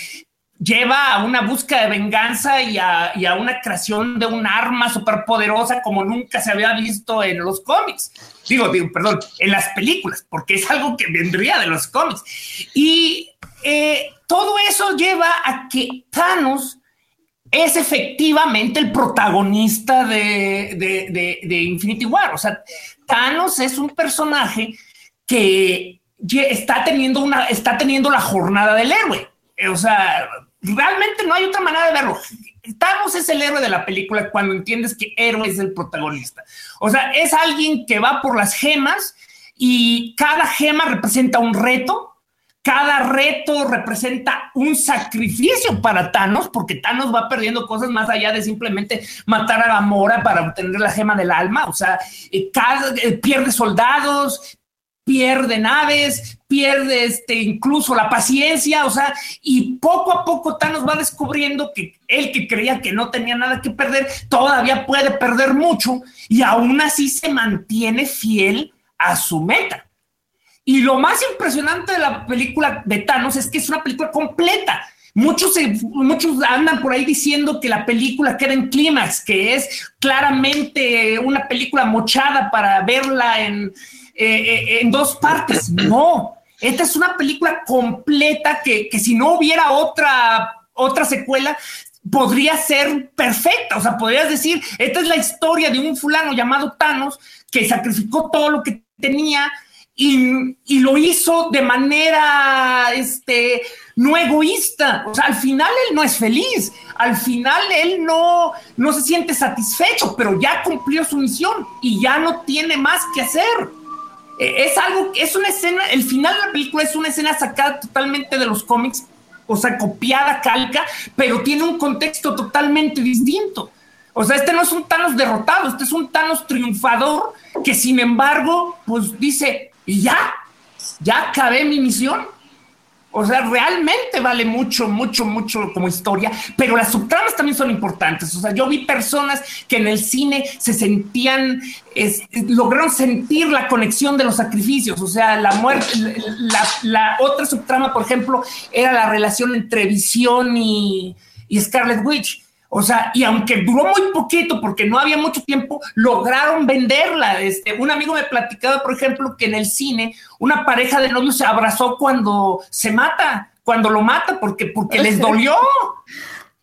lleva a una búsqueda de venganza y a, una creación de un arma superpoderosa como nunca se había visto en los cómics. Digo, digo, perdón, en las películas, porque es algo que vendría de los cómics. Y eh, todo eso lleva a que Thanos es efectivamente el protagonista de, de Infinity War. O sea, Thanos es un personaje que está teniendo, una, está teniendo la jornada del héroe. O sea, realmente no hay otra manera de verlo. Thanos es el héroe de la película cuando entiendes que héroe es el protagonista. O sea, es alguien que va por las gemas y cada gema representa un reto. Cada reto representa un sacrificio para Thanos, porque Thanos va perdiendo cosas más allá de simplemente matar a Gamora para obtener la gema del alma. O sea, eh, eh, pierde soldados, pierde naves, pierde este, incluso la paciencia, o sea, y poco a poco Thanos va descubriendo que él que creía que no tenía nada que perder, todavía puede perder mucho y aún así se mantiene fiel a su meta. Y lo más impresionante de la película de Thanos es que es una película completa. Muchos, muchos andan por ahí diciendo que la película queda en clímax, que es claramente una película mochada para verla en, eh, eh, en dos partes. No, esta es una película completa que, si no hubiera otra, otra secuela, podría ser perfecta. O sea, podrías decir, esta es la historia de un fulano llamado Thanos que sacrificó todo lo que tenía y, y, lo hizo de manera este, no egoísta. O sea, al final él no es feliz. Al final él no, no se siente satisfecho, pero ya cumplió su misión y ya no tiene más que hacer. Eh, es algo, es una escena, el final de la película es una escena sacada totalmente de los cómics, o sea, copiada, calca, pero tiene un contexto totalmente distinto. O sea, este no es un Thanos derrotado, este es un Thanos triunfador que sin embargo, pues dice, y ya, ya acabé mi misión. O sea, realmente vale mucho, mucho, mucho como historia, pero las subtramas también son importantes. O sea, yo vi personas que en el cine se sentían, lograron sentir la conexión de los sacrificios. O sea, la muerte, la, otra subtrama, por ejemplo, era la relación entre Visión y Scarlet Witch o sea, y aunque duró muy poquito porque no había mucho tiempo, lograron venderla. Este, un amigo me platicaba, por ejemplo, que en el cine una pareja de novios se abrazó cuando se mata, cuando lo mata, porque, porque les dolió.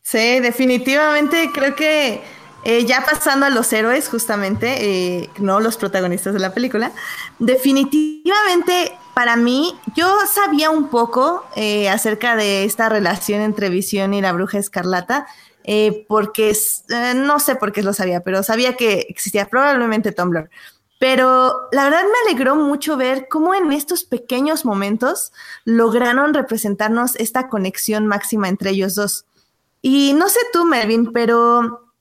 Sí, definitivamente creo que eh, ya pasando a los héroes, justamente, eh, no los protagonistas de la película, definitivamente para mí, yo sabía un poco eh, acerca de esta relación entre Visión y la bruja escarlata eh, porque eh, no sé por qué lo sabía, pero sabía que existía probablemente Tumblr. Pero la verdad me alegró mucho ver cómo en estos pequeños momentos lograron representarnos esta conexión máxima entre ellos dos. Y no sé tú, Melvin, pero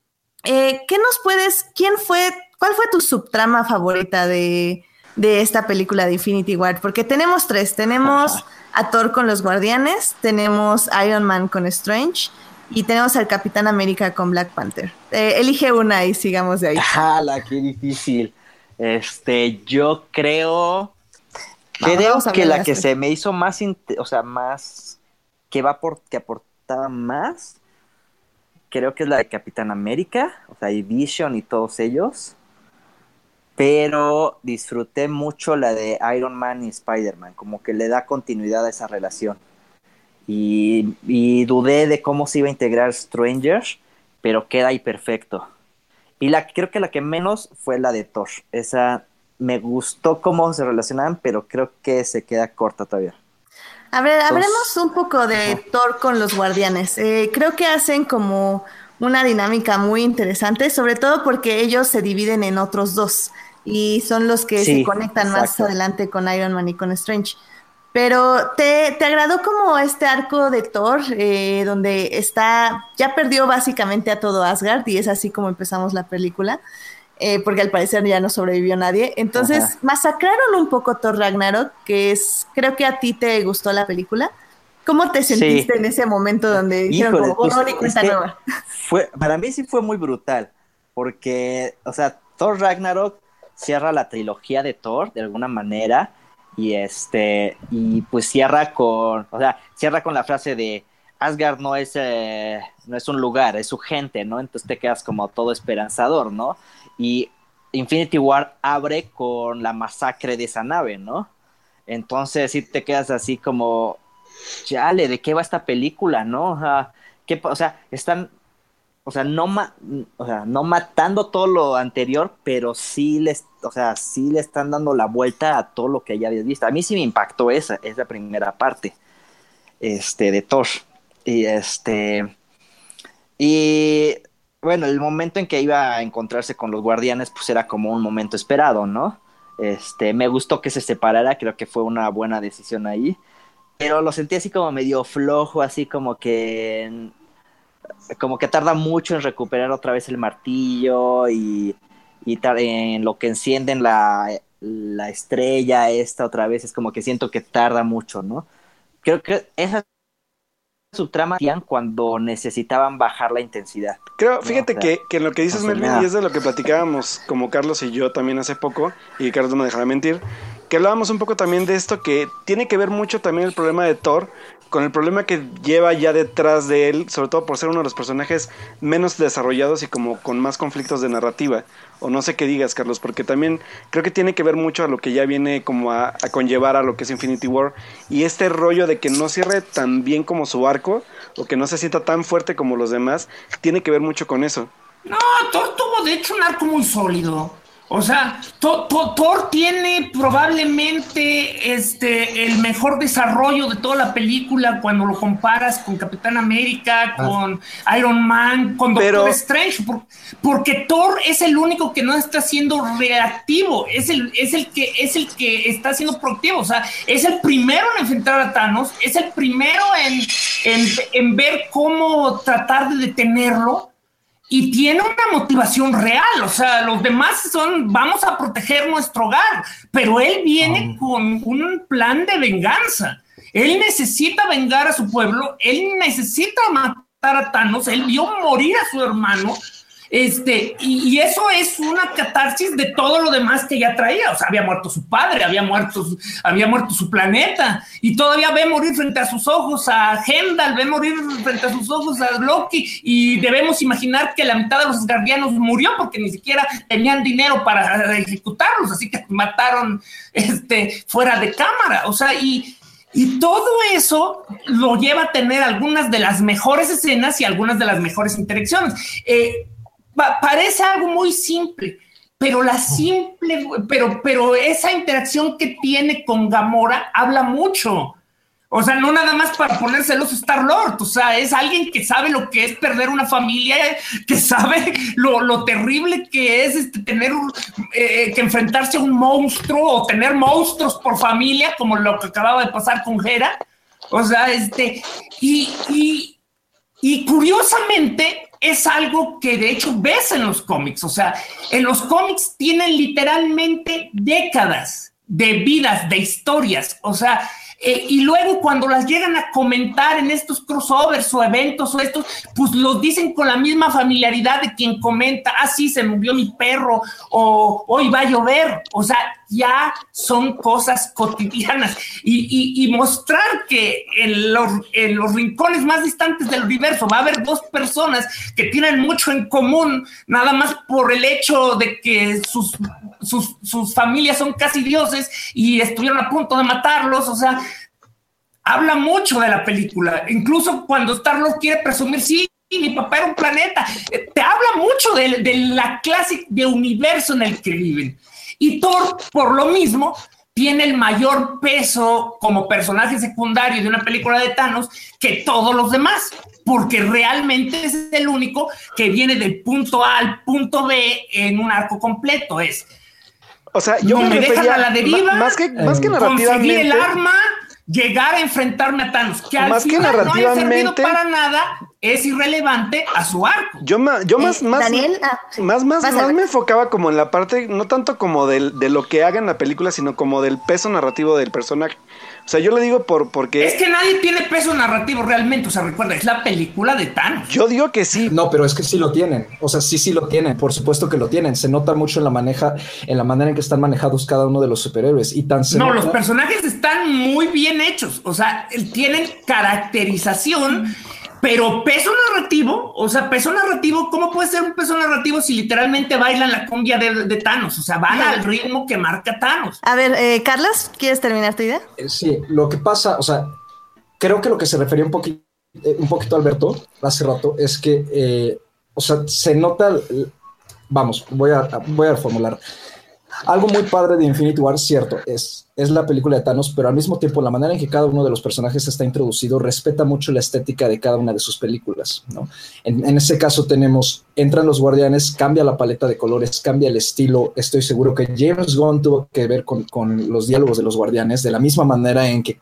eh, ¿qué nos puedes, quién fue, cuál fue tu subtrama favorita de, de esta película de Infinity War? Porque tenemos tres, tenemos a Thor con los Guardianes, tenemos Iron Man con Strange y tenemos al Capitán América con Black Panther. Eh, elige una y sigamos de ahí. ¡Hala, qué difícil! Este, yo creo. creo que la que se me hizo más, o sea, más. que va por, que aportaba más. Creo que es la de Capitán América, o sea, y Vision y todos ellos. Pero disfruté mucho la de Iron Man y Spider-Man, como que le da continuidad a esa relación y, dudé de cómo se iba a integrar Strangers, pero queda ahí perfecto. Y la creo que la que menos fue la de Thor. Esa me gustó cómo se relacionaban, pero creo que se queda corta todavía. A ver, hablemos un poco de Thor con los guardianes. Eh, creo que hacen como una dinámica muy interesante, sobre todo porque ellos se dividen en otros dos, y son los que se conectan más adelante con Iron Man y con Strange. Pero ¿te, te agradó como este arco de Thor, eh, donde está, ya perdió básicamente a todo Asgard y es así como empezamos la película, eh, porque al parecer ya no sobrevivió nadie. Entonces masacraron un poco Thor Ragnarok, que es, creo que a ti te gustó la película. ¿Cómo te sentiste en ese momento donde dijeron como pues, nueva? Fue, para mí sí fue muy brutal, porque, o sea, Thor Ragnarok cierra la trilogía de Thor de alguna manera y este, y pues cierra con, o sea, cierra con la frase de Asgard no es, eh, no es un lugar, es su gente, ¿no? Entonces te quedas como todo esperanzador, ¿no? Y Infinity War abre con la masacre de esa nave, ¿no? Entonces sí te quedas así como, chale, ¿de qué va esta película, no? O sea, ¿qué, o sea están o sea, no, o sea, no matando todo lo anterior, pero sí les, o sea, sí le están dando la vuelta a todo lo que ya habías visto. A mí sí me impactó esa, esa primera parte, este, de Thor. Y este, y bueno, el momento en que iba a encontrarse con los guardianes, pues era como un momento esperado, ¿no? Este, me gustó que se separara, creo que fue una buena decisión ahí, pero lo sentí así como medio flojo, así como que como que tarda mucho en recuperar otra vez el martillo y, y en lo que encienden la, la estrella esta otra vez, es como que siento que tarda mucho, ¿no? Creo que esa subtrama cuando necesitaban bajar la intensidad. Creo, fíjate que, que lo que dices, Melvin, y es de lo que platicábamos como Carlos y yo también hace poco, y Carlos no me dejará mentir, que hablábamos un poco también de esto que tiene que ver mucho también el problema de Thor con el problema que lleva ya detrás de él, sobre todo por ser uno de los personajes menos desarrollados y como con más conflictos de narrativa. O no sé qué digas, Carlos, porque también creo que tiene que ver mucho a lo que ya viene como a, conllevar a lo que es Infinity War. Y este rollo de que no cierre tan bien como su arco, o que no se sienta tan fuerte como los demás, tiene que ver mucho con eso. No, Thor tuvo de hecho un arco muy sólido. O sea, Thor tiene probablemente este, el mejor desarrollo de toda la película cuando lo comparas con Capitán América, ah. con Iron Man, con Doctor Strange, porque Thor es el único que no está siendo reactivo, es el, es el, que, es el que está siendo proactivo, o sea, es el primero en enfrentar a Thanos, es el primero en, en ver cómo tratar de detenerlo y tiene una motivación real, o sea, los demás son, vamos a proteger nuestro hogar, pero él viene con un plan de venganza. Él necesita vengar a su pueblo, él necesita matar a Thanos, él vio morir a su hermano este, y, eso es una catarsis de todo lo demás que ya traía. O sea, había muerto su padre, había muerto, había muerto su planeta, y todavía ve morir frente a sus ojos a Heimdall, ve morir frente a sus ojos a Loki, y debemos imaginar que la mitad de los guardianos murió porque ni siquiera tenían dinero para ejecutarlos, así que mataron este, fuera de cámara. O sea, y, y todo eso lo lleva a tener algunas de las mejores escenas y algunas de las mejores interacciones. Eh, parece algo muy simple, pero la simple, pero, pero esa interacción que tiene con Gamora habla mucho. O sea, no nada más para ponérselos Star Lord, o sea, es alguien que sabe lo que es perder una familia, que sabe lo, terrible que es este, tener eh, que enfrentarse a un monstruo o tener monstruos por familia, como lo que acababa de pasar con Hera. O sea, este, y, y, y curiosamente, es algo que de hecho ves en los cómics. O sea, en los cómics tienen literalmente décadas de vidas, de historias. O sea, eh, y luego cuando las llegan a comentar en estos crossovers o eventos o estos, pues los dicen con la misma familiaridad de quien comenta, ah, se murió mi perro o hoy va a llover. O sea, ya son cosas cotidianas. Y, mostrar que en los, en los rincones más distantes del universo va a haber dos personas que tienen mucho en común, nada más por el hecho de que sus, sus, sus familias son casi dioses y estuvieron a punto de matarlos. O sea, habla mucho de la película. Incluso cuando Star-Lord quiere presumir, sí, mi papá era un planeta. Eh, te habla mucho de, de la clase de universo en el que viven. Y Thor, por lo mismo, tiene el mayor peso como personaje secundario de una película de Thanos que todos los demás, porque realmente es el único que viene del punto A al punto B en un arco completo. Es O sea, yo No, me me refería a la deriva, ma- más que más que conseguir narrativamente. el arma, llegar a enfrentarme a Thanos, que al Más que final no haya servido narrativamente- para nada, es irrelevante a su arco. Yo, ma- yo más, Eh, más, Daniel, ah, sí. más, más, más me enfocaba como en la parte, no tanto como del, de lo que haga en la película, sino como del peso narrativo del personaje. O sea, yo le digo por porque Es que nadie tiene peso narrativo realmente, o sea, recuerda, es la película de Thanos. yo digo que sí. No, pero es que sí lo tienen. O sea, sí, sí lo tienen. Por supuesto que lo tienen. Se nota mucho en la maneja, en la manera en que están manejados cada uno de los superhéroes. Y tan se No, nota- los personajes están muy bien hechos, o sea, tienen caracterización, pero peso narrativo, o sea, peso narrativo, ¿cómo puede ser un peso narrativo si literalmente bailan la cumbia de, de Thanos? O sea, van al ritmo que marca Thanos. A ver, eh, Carlos, ¿quieres terminar tu idea? Eh, Sí, lo que pasa, o sea, creo que lo que se refería un poquito, un poquito Alberto hace rato es que, eh, o sea, se nota, eh, vamos, voy a, voy a formular. Algo muy padre de Infinity War, cierto, es, es la película de Thanos, pero al mismo tiempo la manera en que cada uno de los personajes está introducido respeta mucho la estética de cada una de sus películas, ¿no? En, en ese caso tenemos, entran los guardianes, cambia la paleta de colores, cambia el estilo, estoy seguro que James Gunn tuvo que ver con, con los diálogos de los guardianes, de la misma manera en que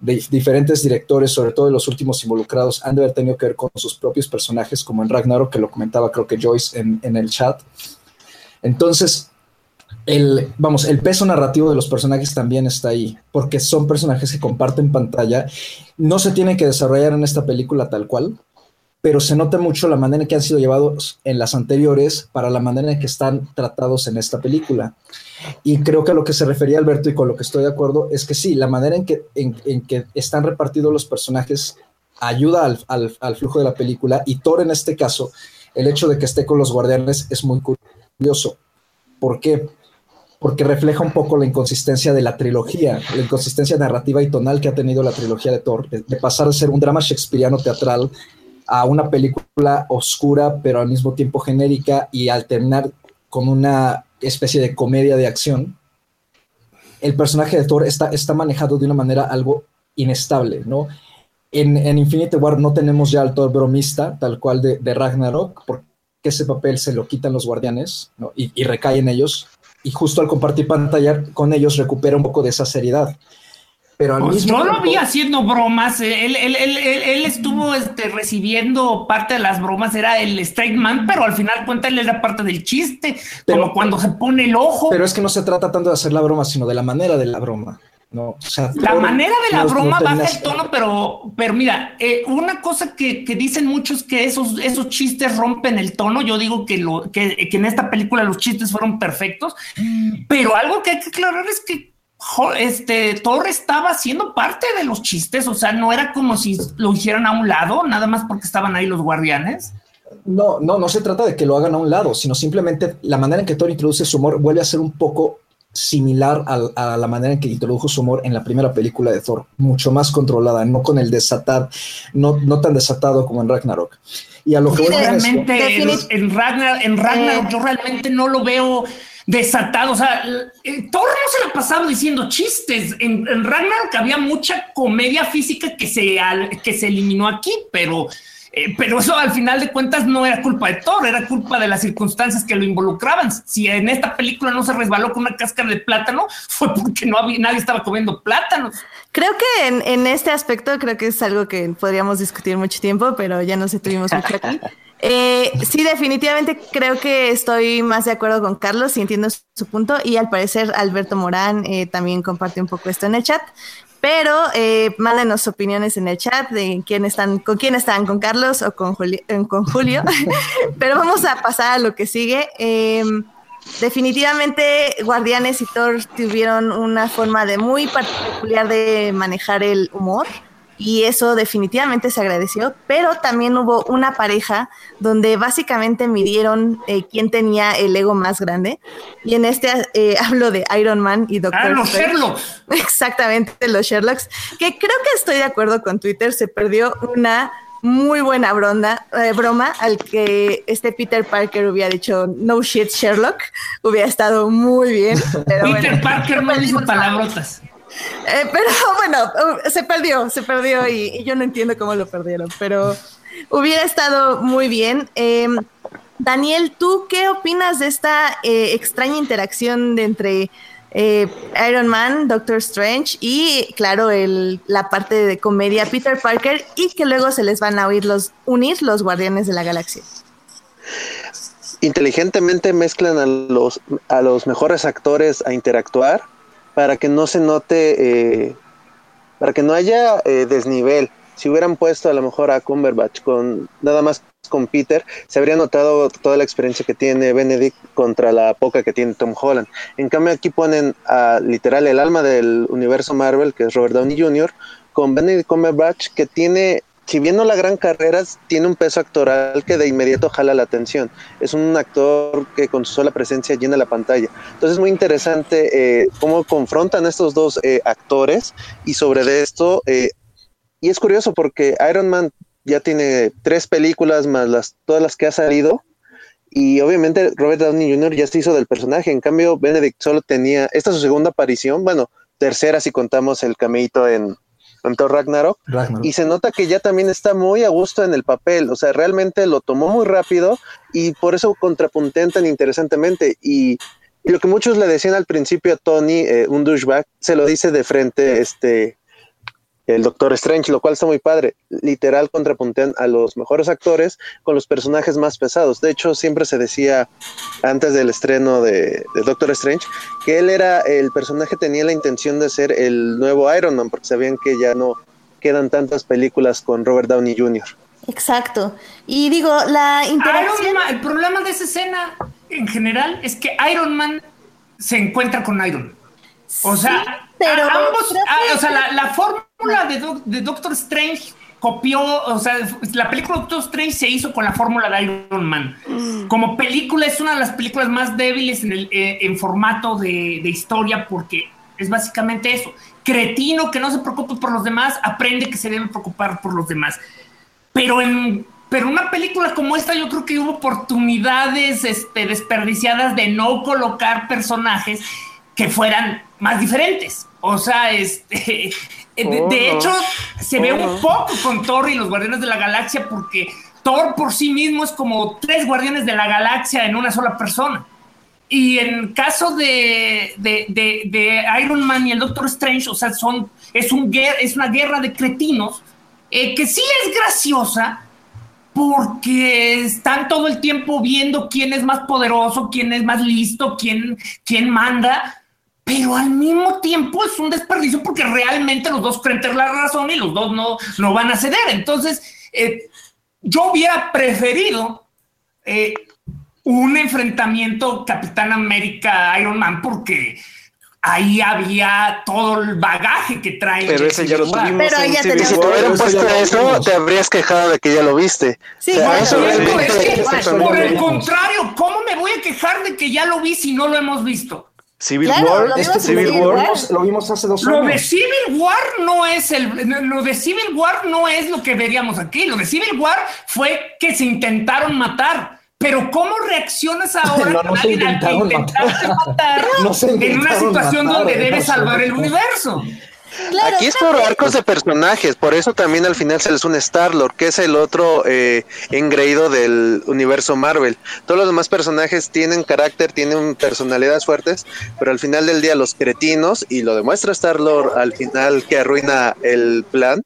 diferentes directores, sobre todo de los últimos involucrados, han de haber tenido que ver con sus propios personajes, como en Ragnarok, que lo comentaba creo que Joyce en, en el chat. Entonces, el, vamos, el peso narrativo de los personajes también está ahí, porque son personajes que comparten pantalla, no se tienen que desarrollar en esta película tal cual, pero se nota mucho la manera en que han sido llevados en las anteriores para la manera en que están tratados en esta película. Y creo que a lo que se refería Alberto y con lo que estoy de acuerdo es que sí, la manera en que, en, que están repartidos los personajes ayuda al, al, al flujo de la película y Thor en este caso, el hecho de que esté con los guardianes es muy curioso. ¿Por qué? Porque refleja un poco la inconsistencia de la trilogía, la inconsistencia narrativa y tonal que ha tenido la trilogía de Thor, de, pasar de ser un drama shakespeariano teatral a una película oscura, pero al mismo tiempo genérica y al terminar con una especie de comedia de acción, el personaje de Thor está, está manejado de una manera algo inestable, ¿no? En, en, Infinity War no tenemos ya al Thor bromista, tal cual de, de Ragnarok, porque ese papel se lo quitan los guardianes ¿no? y, y, recae en ellos, y justo al compartir pantalla con ellos recupera un poco de esa seriedad. Pero al pues mismo yo tiempo, lo vi haciendo bromas, él, él, él, él estuvo este, recibiendo parte de las bromas, era el straight man, pero al final cuenta él era parte del chiste, Pero- como cuando se pone el ojo. pero es que no se trata tanto de hacer la broma, sino de la manera de la broma. ¿No? O sea, La manera de la broma baja el tono, pero, pero mira, eh, una cosa que, que dicen muchos que esos, esos chistes rompen el tono. Yo digo que, lo, que, que en esta película los chistes fueron perfectos, pero algo que hay que aclarar es que este Thor estaba siendo parte de los chistes, o sea, no era como si lo hicieran a un lado, nada más porque estaban ahí los guardianes. No, no, no se trata de que lo hagan a un lado, sino simplemente la manera en que Thor introduce su humor vuelve a ser un poco similar a, la manera en que introdujo su humor en la primera película de Thor, mucho más controlada, no con el desatar, no, no tan desatado como en Ragnarok. Y a lo que Sí, realmente en, en Ragnar, en Ragnar Eh. yo realmente no lo veo desatado. O sea, eh, Thor no se la pasaba diciendo chistes. En, en Ragnarok había mucha comedia física que se, al- que se eliminó aquí, pero, eh, pero eso al final de cuentas no era culpa de Thor, era culpa de las circunstancias que lo involucraban. Si en esta película no se resbaló con una cáscara de plátano, fue porque no había, nadie estaba comiendo plátanos. Creo que en, en este aspecto creo que es algo que podríamos discutir mucho tiempo, pero ya no se tuvimos mucho aquí. Eh, sí, definitivamente creo que estoy más de acuerdo con Carlos y entiendo su, su punto y al parecer Alberto Morán eh, también comparte un poco esto en el chat. Pero eh, mándenos opiniones en el chat de quién están, con quién están, con Carlos o con, Juli- eh, con Julio. Pero vamos a pasar a lo que sigue. Eh, definitivamente Guardianes y Thor tuvieron una forma de muy peculiar de manejar el humor y eso definitivamente se agradeció, pero también hubo una pareja donde básicamente midieron eh, quién tenía el ego más grande y en este eh, hablo de Iron Man y Doctor Ah, los Strange. Sherlock. Exactamente, los Sherlocks, que creo que estoy de acuerdo con Twitter, se perdió una muy buena bronda, eh, broma al que este Peter Parker hubiera dicho no shit Sherlock, hubiera estado muy bien. Pero Peter bueno, Parker no perdimos. palabrotas. Eh, pero bueno, uh, se perdió, se perdió y, yo no entiendo cómo lo perdieron, pero hubiera estado muy bien. Eh, Daniel, ¿tú qué opinas de esta eh, extraña interacción de entre eh, Iron Man, Doctor Strange y, claro, el, la parte de comedia Peter Parker y que luego se les van a oír los, unir los Guardianes de la Galaxia? Inteligentemente mezclan a los, a los mejores actores a interactuar para que no se note, eh, para que no haya eh, desnivel. Si hubieran puesto a lo mejor a Cumberbatch con nada más con Peter, se habría notado toda la experiencia que tiene Benedict contra la poca que tiene Tom Holland. En cambio aquí ponen a literal el alma del universo Marvel, que es Robert Downey Jr., con Benedict Cumberbatch, que tiene, si bien no la gran carrera, tiene un peso actoral que de inmediato jala la atención. Es un actor que con su sola presencia llena la pantalla. Entonces es muy interesante eh, cómo confrontan estos dos eh, actores y sobre esto... Eh, y es curioso porque Iron Man ya tiene tres películas más las, todas las que ha salido. Y obviamente Robert Downey Jr. ya se hizo del personaje. En cambio, Benedict solo tenía, esta es su segunda aparición, bueno, tercera si contamos el cameíto en, Thor Ragnarok, Y se nota que ya también está muy a gusto en el papel. O sea, realmente lo tomó muy rápido y por eso contrapuntean tan interesantemente. Y, y lo que muchos le decían al principio a Tony, eh, un douchebag, se lo dice de frente este el Doctor Strange, lo cual está muy padre. Literal contrapuntean a los mejores actores con los personajes más pesados. De hecho, siempre se decía antes del estreno de, Doctor Strange que él era el personaje tenía la intención de ser el nuevo Iron Man porque sabían que ya no quedan tantas películas con Robert Downey Jr. Exacto. Y digo, la interacción... el problema de esa escena en general es que Iron Man se encuentra con Iron. O sea, pero ambos, ah, o sea, la, fórmula de, Doctor Strange copió, o sea, la película Doctor Strange se hizo con la fórmula de Iron Man. Mm. Como película es una de las películas más débiles en, el, eh, en formato de, de, historia porque es básicamente eso. Cretino que no se preocupa por los demás, aprende que se debe preocupar por los demás. Pero en pero una película como esta yo creo que hubo oportunidades este, desperdiciadas de no colocar personajes que fueran más diferentes. O sea, este, de, oh, hecho, se ve un poco con Thor y los Guardianes de la Galaxia porque Thor por sí mismo es como tres Guardianes de la Galaxia en una sola persona. Y en caso de, de, Iron Man y el Doctor Strange, o sea, son, es, un, es una guerra de cretinos eh, que sí es graciosa porque están todo el tiempo viendo quién es más poderoso, quién es más listo, quién, quién manda pero al mismo tiempo es un desperdicio porque realmente los dos creen tener la razón y los dos no, no van a ceder. Entonces, eh, yo hubiera preferido eh, un enfrentamiento Capitán América Iron Man porque ahí había todo el bagaje que trae. Pero ese ya lo tuvimos. Pero ya si te hubieran puesto eso, te habrías quejado de que ya lo viste. Sí, eso es por el contrario, ¿cómo me voy a quejar de que ya lo vi si no lo hemos visto? Civil War, este Civil War, lo vimos hace dos años. Lo de Civil War no es el, lo de Civil War no es lo que veríamos aquí. Lo de Civil War fue que se intentaron matar. Pero ¿cómo reaccionas ahora no, no se intentaron matar, en una situación donde debes salvar el universo? Aquí es por arcos de personajes, por eso también al final se les une Star-Lord, que es el otro eh, engreído del universo Marvel. Todos los demás personajes tienen carácter, tienen personalidades fuertes, pero al final del día los cretinos, y lo demuestra Star-Lord al final que arruina el plan,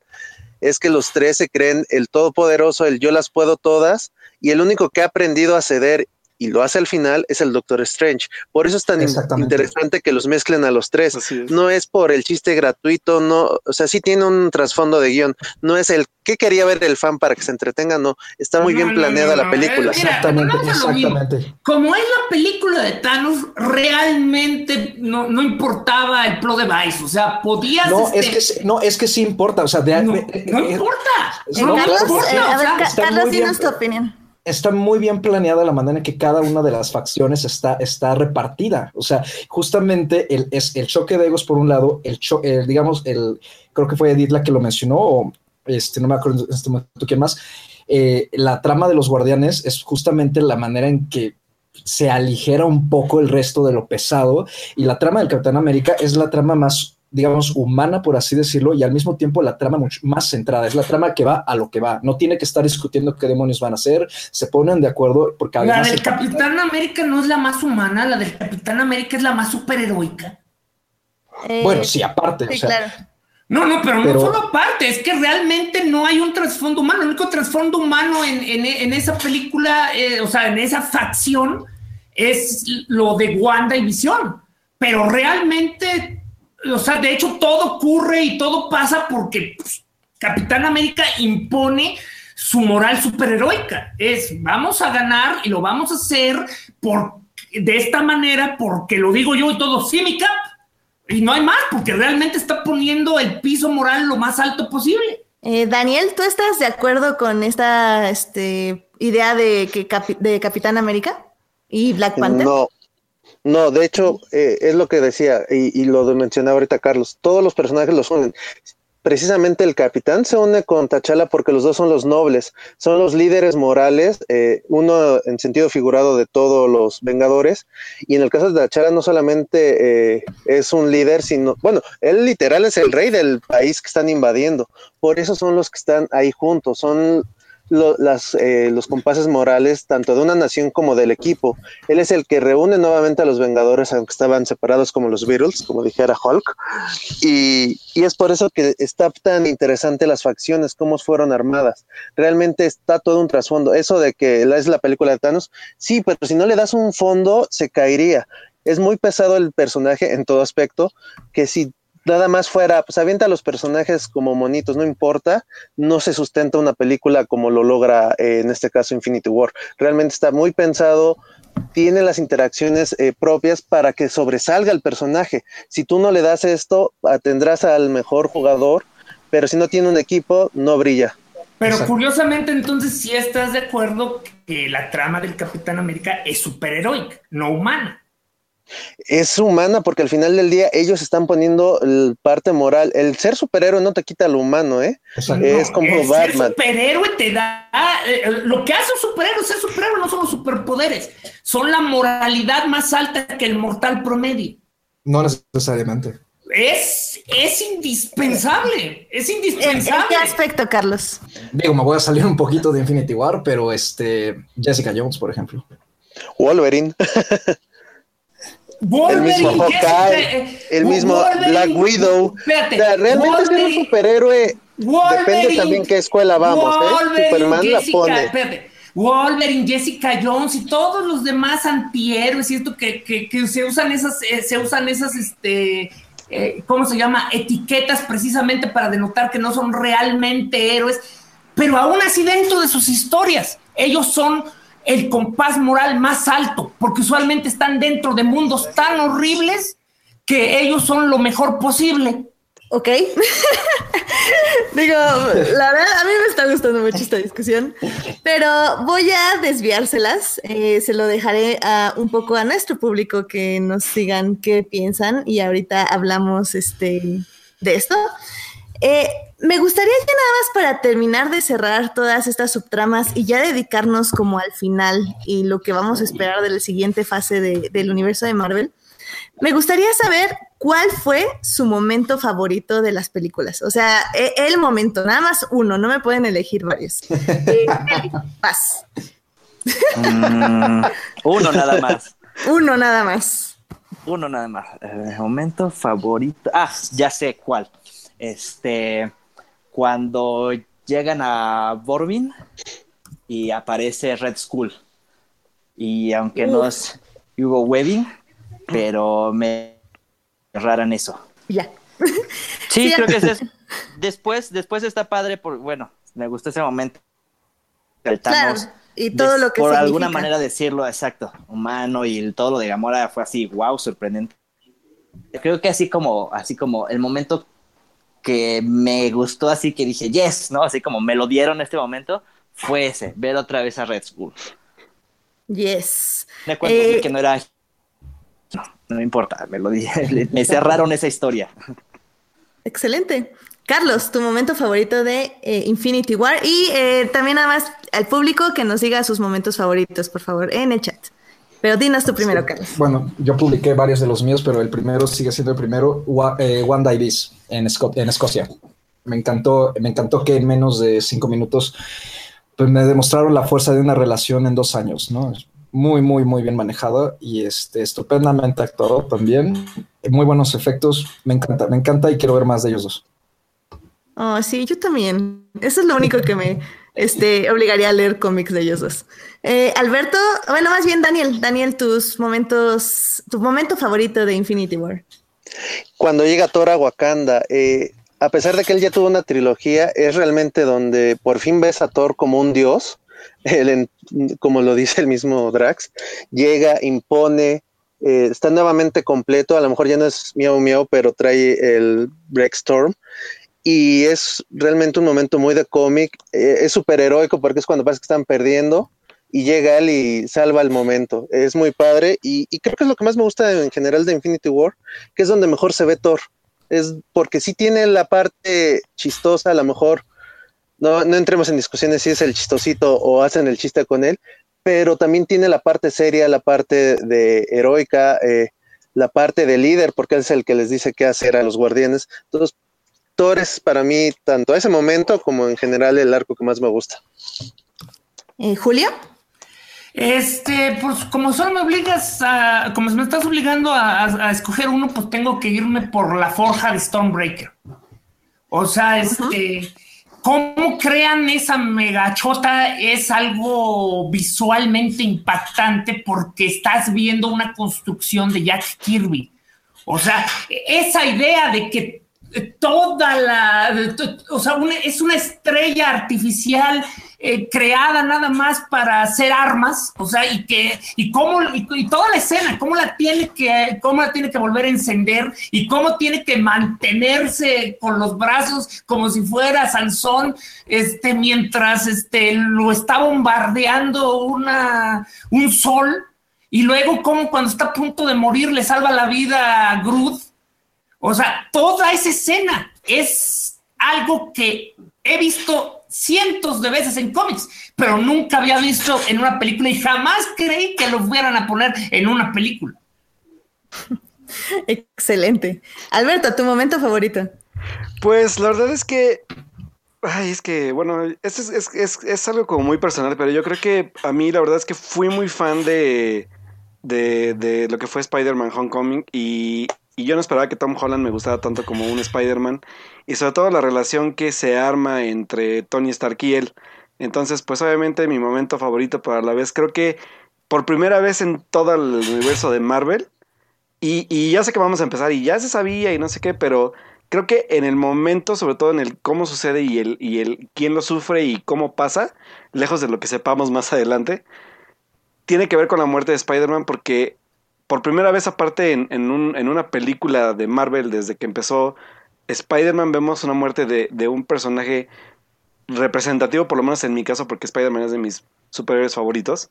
es que los tres se creen el todopoderoso, el yo las puedo todas, y el único que ha aprendido a ceder y lo hace al final es el Doctor Strange. Por eso es tan interesante que los mezclen a los tres. No es por el chiste gratuito, no, o sea, sí tiene un trasfondo de guion. No es el que quería ver el fan para que se entretenga, no. Está muy bien planeada la película. exactamente, exactamente. Como es la película de Thanos, realmente no, no importaba el pro device. O sea, podías. No, es este que no, es que sí importa. O sea, de, no, importa. No, importa. a ver, Carlos, dinos tu opinión está muy bien planeada la manera en que cada una de las facciones está, está repartida. O sea, justamente el, es el choque de egos por un lado, el, digamos, el, creo que fue Edith la que lo mencionó, o este, no me acuerdo en este momento quién más. Eh, la trama de los guardianes es justamente la manera en que se aligera un poco el resto de lo pesado y la trama del Capitán América es la trama más digamos, humana, por así decirlo, y al mismo tiempo la trama mucho más centrada. Es la trama que va a lo que va. No tiene que estar discutiendo qué demonios van a hacer. Se ponen de acuerdo porque La del Capitán América no es la más humana, la del Capitán América es la más superheroica. Eh, bueno, sí, aparte. o sea, No, no, pero, no solo aparte, es que realmente no hay un trasfondo humano. El único trasfondo humano en, esa película, eh, o sea, en esa facción, es lo de Wanda y Visión. Pero realmente o sea, de hecho todo ocurre y todo pasa porque pues, Capitán América impone su moral superheroica. Es, vamos a ganar y lo vamos a hacer por, de esta manera porque lo digo yo y todo, sí, mi cap. Y no hay más, porque realmente está poniendo el piso moral lo más alto posible. Eh, Daniel, ¿tú estás de acuerdo con esta este, idea de, que de Capitán América y Black Panther? No, no, de hecho, eh, es lo que decía y, lo mencionaba ahorita Carlos, todos los personajes los unen. Precisamente el capitán se une con Tachala porque los dos son los nobles, son los líderes morales, eh, uno en sentido figurado de todos los Vengadores, y en el caso de Tachala no solamente eh, es un líder, sino, bueno, él literal es el rey del país que están invadiendo, por eso son los que están ahí juntos, son eh, los compases morales tanto de una nación como del equipo. Él es el que reúne nuevamente a los Vengadores, aunque estaban separados como los Beatles, como dijera Hulk. Y, y es por eso que está tan interesante las facciones, cómo fueron armadas. Realmente está todo un trasfondo. Eso de que es la película de Thanos, sí, pero si no le das un fondo, se caería es muy pesado el personaje en todo aspecto, que si nada más fuera, pues avienta a los personajes como monitos, no importa, no se sustenta una película como lo logra eh, en este caso Infinity War. Realmente está muy pensado, tiene las interacciones eh, propias para que sobresalga el personaje. Si tú no le das esto, tendrás al mejor jugador, pero si no tiene un equipo, no brilla. Pero curiosamente, entonces, si estás de acuerdo que la trama del Capitán América es superheroica, no humana es humana porque al final del día ellos están poniendo el parte moral. El ser superhéroe no te quita lo humano, ¿eh? es como el Batman. Ser superhéroe te da eh, eh, lo que hace un superhéroe, ser superhéroe no son los superpoderes, son la moralidad más alta que el mortal promedio. No necesariamente. Es, es indispensable, es indispensable. ¿En qué aspecto, Carlos? Digo, me voy a salir un poquito de Infinity War, pero este, Jessica Jones, por ejemplo. Wolverine. el mismo Hawkeye, el mismo Black Widow. realmente ser un superhéroe depende también qué escuela vamos, ¿eh? Superman la pone. Wolverine, Jessica Jones y todos los demás antihéroes y esto que, que, se usan esas, eh, se usan esas, este, eh, ¿cómo se llama? Etiquetas precisamente para denotar que no son realmente héroes, pero aún así dentro de sus historias, ellos son el compás moral más alto, porque usualmente están dentro de mundos tan horribles que ellos son lo mejor posible. Ok. Digo, la verdad, a mí me está gustando mucho esta discusión, pero voy a desviárselas. Eh, se lo dejaré a, un poco a nuestro público que nos digan qué piensan y ahorita hablamos este, de esto. Eh, me gustaría que nada más para terminar de cerrar todas estas subtramas y ya dedicarnos como al final y lo que vamos a esperar de la siguiente fase del universo de Marvel, me gustaría saber cuál fue su momento favorito de las películas. O sea, e, el momento, nada más uno, no me pueden elegir varios. Eh, paz. Mm, uno nada más. Uno nada más. Uno nada más. El momento favorito. Ah, ya sé cuál. Este, cuando llegan a Borbin y aparece Red Skull. Y aunque no es Hugo Webbing, pero me erraran eso. Ya. Sí, creo que es Después, después está padre por, bueno, me gustó ese momento. y todo lo que Por alguna manera decirlo, exacto, humano y todo lo de Gamora fue así, wow, sorprendente. Creo que así como, así como el momento que me gustó así que dije, yes, ¿no? Así como me lo dieron en este momento, fue ese, ver otra vez a Red Skull. Yes. Me cuento eh, que no era... No, no me importa, me lo dije, me cerraron esa historia. Excelente. Carlos, tu momento favorito de eh, Infinity War y eh, también nada más al público que nos diga sus momentos favoritos, por favor, en el chat. Pero dinos tu primero, Carlos. Bueno, yo publiqué varios de los míos, pero el primero sigue siendo el primero, eh, One Divis en, en Escocia. Me encantó, me encantó que en menos de cinco minutos pues, me demostraron la fuerza de una relación en dos años, ¿no? Muy, muy, muy bien manejado y este, estupendamente actuado también. Muy buenos efectos. Me encanta, me encanta y quiero ver más de ellos dos. Oh, sí, yo también. Eso es lo único que me este, obligaría a leer cómics de ellos dos. Eh, Alberto, bueno, más bien Daniel, Daniel, tus momentos, tu momento favorito de Infinity War. Cuando llega Thor a Wakanda, eh, a pesar de que él ya tuvo una trilogía, es realmente donde por fin ves a Thor como un dios, como lo dice el mismo Drax, llega, impone, eh, está nuevamente completo, a lo mejor ya no es miau miau, pero trae el Break Storm y es realmente un momento muy de cómic. Eh, es súper heroico porque es cuando parece que están perdiendo y llega él y salva el momento. Es muy padre y, creo que es lo que más me gusta en general de Infinity War, que es donde mejor se ve Thor. Es porque sí tiene la parte chistosa, a lo mejor no, no entremos en discusiones si es el chistosito o hacen el chiste con él, pero también tiene la parte seria, la parte de heroica, eh, la parte de líder, porque es el que les dice qué hacer a los guardianes. Entonces, es para mí, tanto a ese momento como en general, el arco que más me gusta. Eh, Julia. Este, pues como solo me obligas a, como me estás obligando a, escoger uno, pues tengo que irme por la forja de Stormbreaker. O sea, este, cómo crean esa megachota es algo visualmente impactante porque estás viendo una construcción de Jack Kirby. O sea, esa idea de que toda la, o sea, es una estrella artificial eh, creada nada más para hacer armas, o sea, y que, y cómo, y, toda la escena, cómo la tiene que, cómo la tiene que volver a encender y cómo tiene que mantenerse con los brazos como si fuera Sansón, este, mientras, este, lo está bombardeando una, un sol, y luego como cuando está a punto de morir le salva la vida a Groot, o sea, toda esa escena es algo que he visto cientos de veces en cómics, pero nunca había visto en una película y jamás creí que lo fueran a poner en una película. Excelente. Alberto, ¿tu momento favorito? Pues la verdad es que Ay, es que, bueno, es, es, es, es, algo como muy personal, pero yo creo que a mí la verdad es que fui muy fan de, de, de lo que fue Spider-Man Homecoming y y yo no esperaba que Tom Holland me gustara tanto como un Spider-Man. Y sobre todo la relación que se arma entre Tony Stark y él. Entonces, pues obviamente mi momento favorito, pero a la vez creo que por primera vez en todo el universo de Marvel. Y, y ya sé que vamos a empezar y ya se sabía y no sé qué, pero creo que en el momento, sobre todo en el cómo sucede y el, y el quién lo sufre y cómo pasa, lejos de lo que sepamos más adelante, tiene que ver con la muerte de Spider-Man porque por primera vez aparte en, en, un, en, una película de Marvel desde que empezó Spider-Man vemos una muerte de, de, un personaje representativo, por lo menos en mi caso, porque Spider-Man es de mis superhéroes favoritos.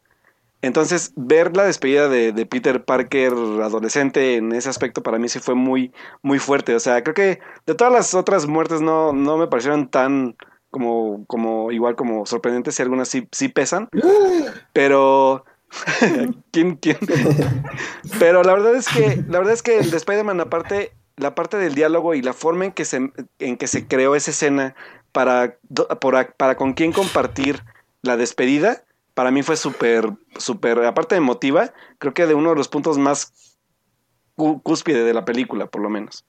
Entonces, ver la despedida de, de, Peter Parker adolescente en ese aspecto para mí sí fue muy, muy fuerte. O sea, creo que de todas las otras muertes no, no me parecieron tan como, como igual como sorprendentes y algunas sí, sí pesan. Pero ¿Quién, quién? Pero la verdad es que, la verdad es que el de Spider-Man, aparte, la parte del diálogo y la forma en que se, en que se creó esa escena para, para con quién compartir la despedida, para mí fue súper, súper, aparte de emotiva, creo que de uno de los puntos más cúspide de la película, por lo menos.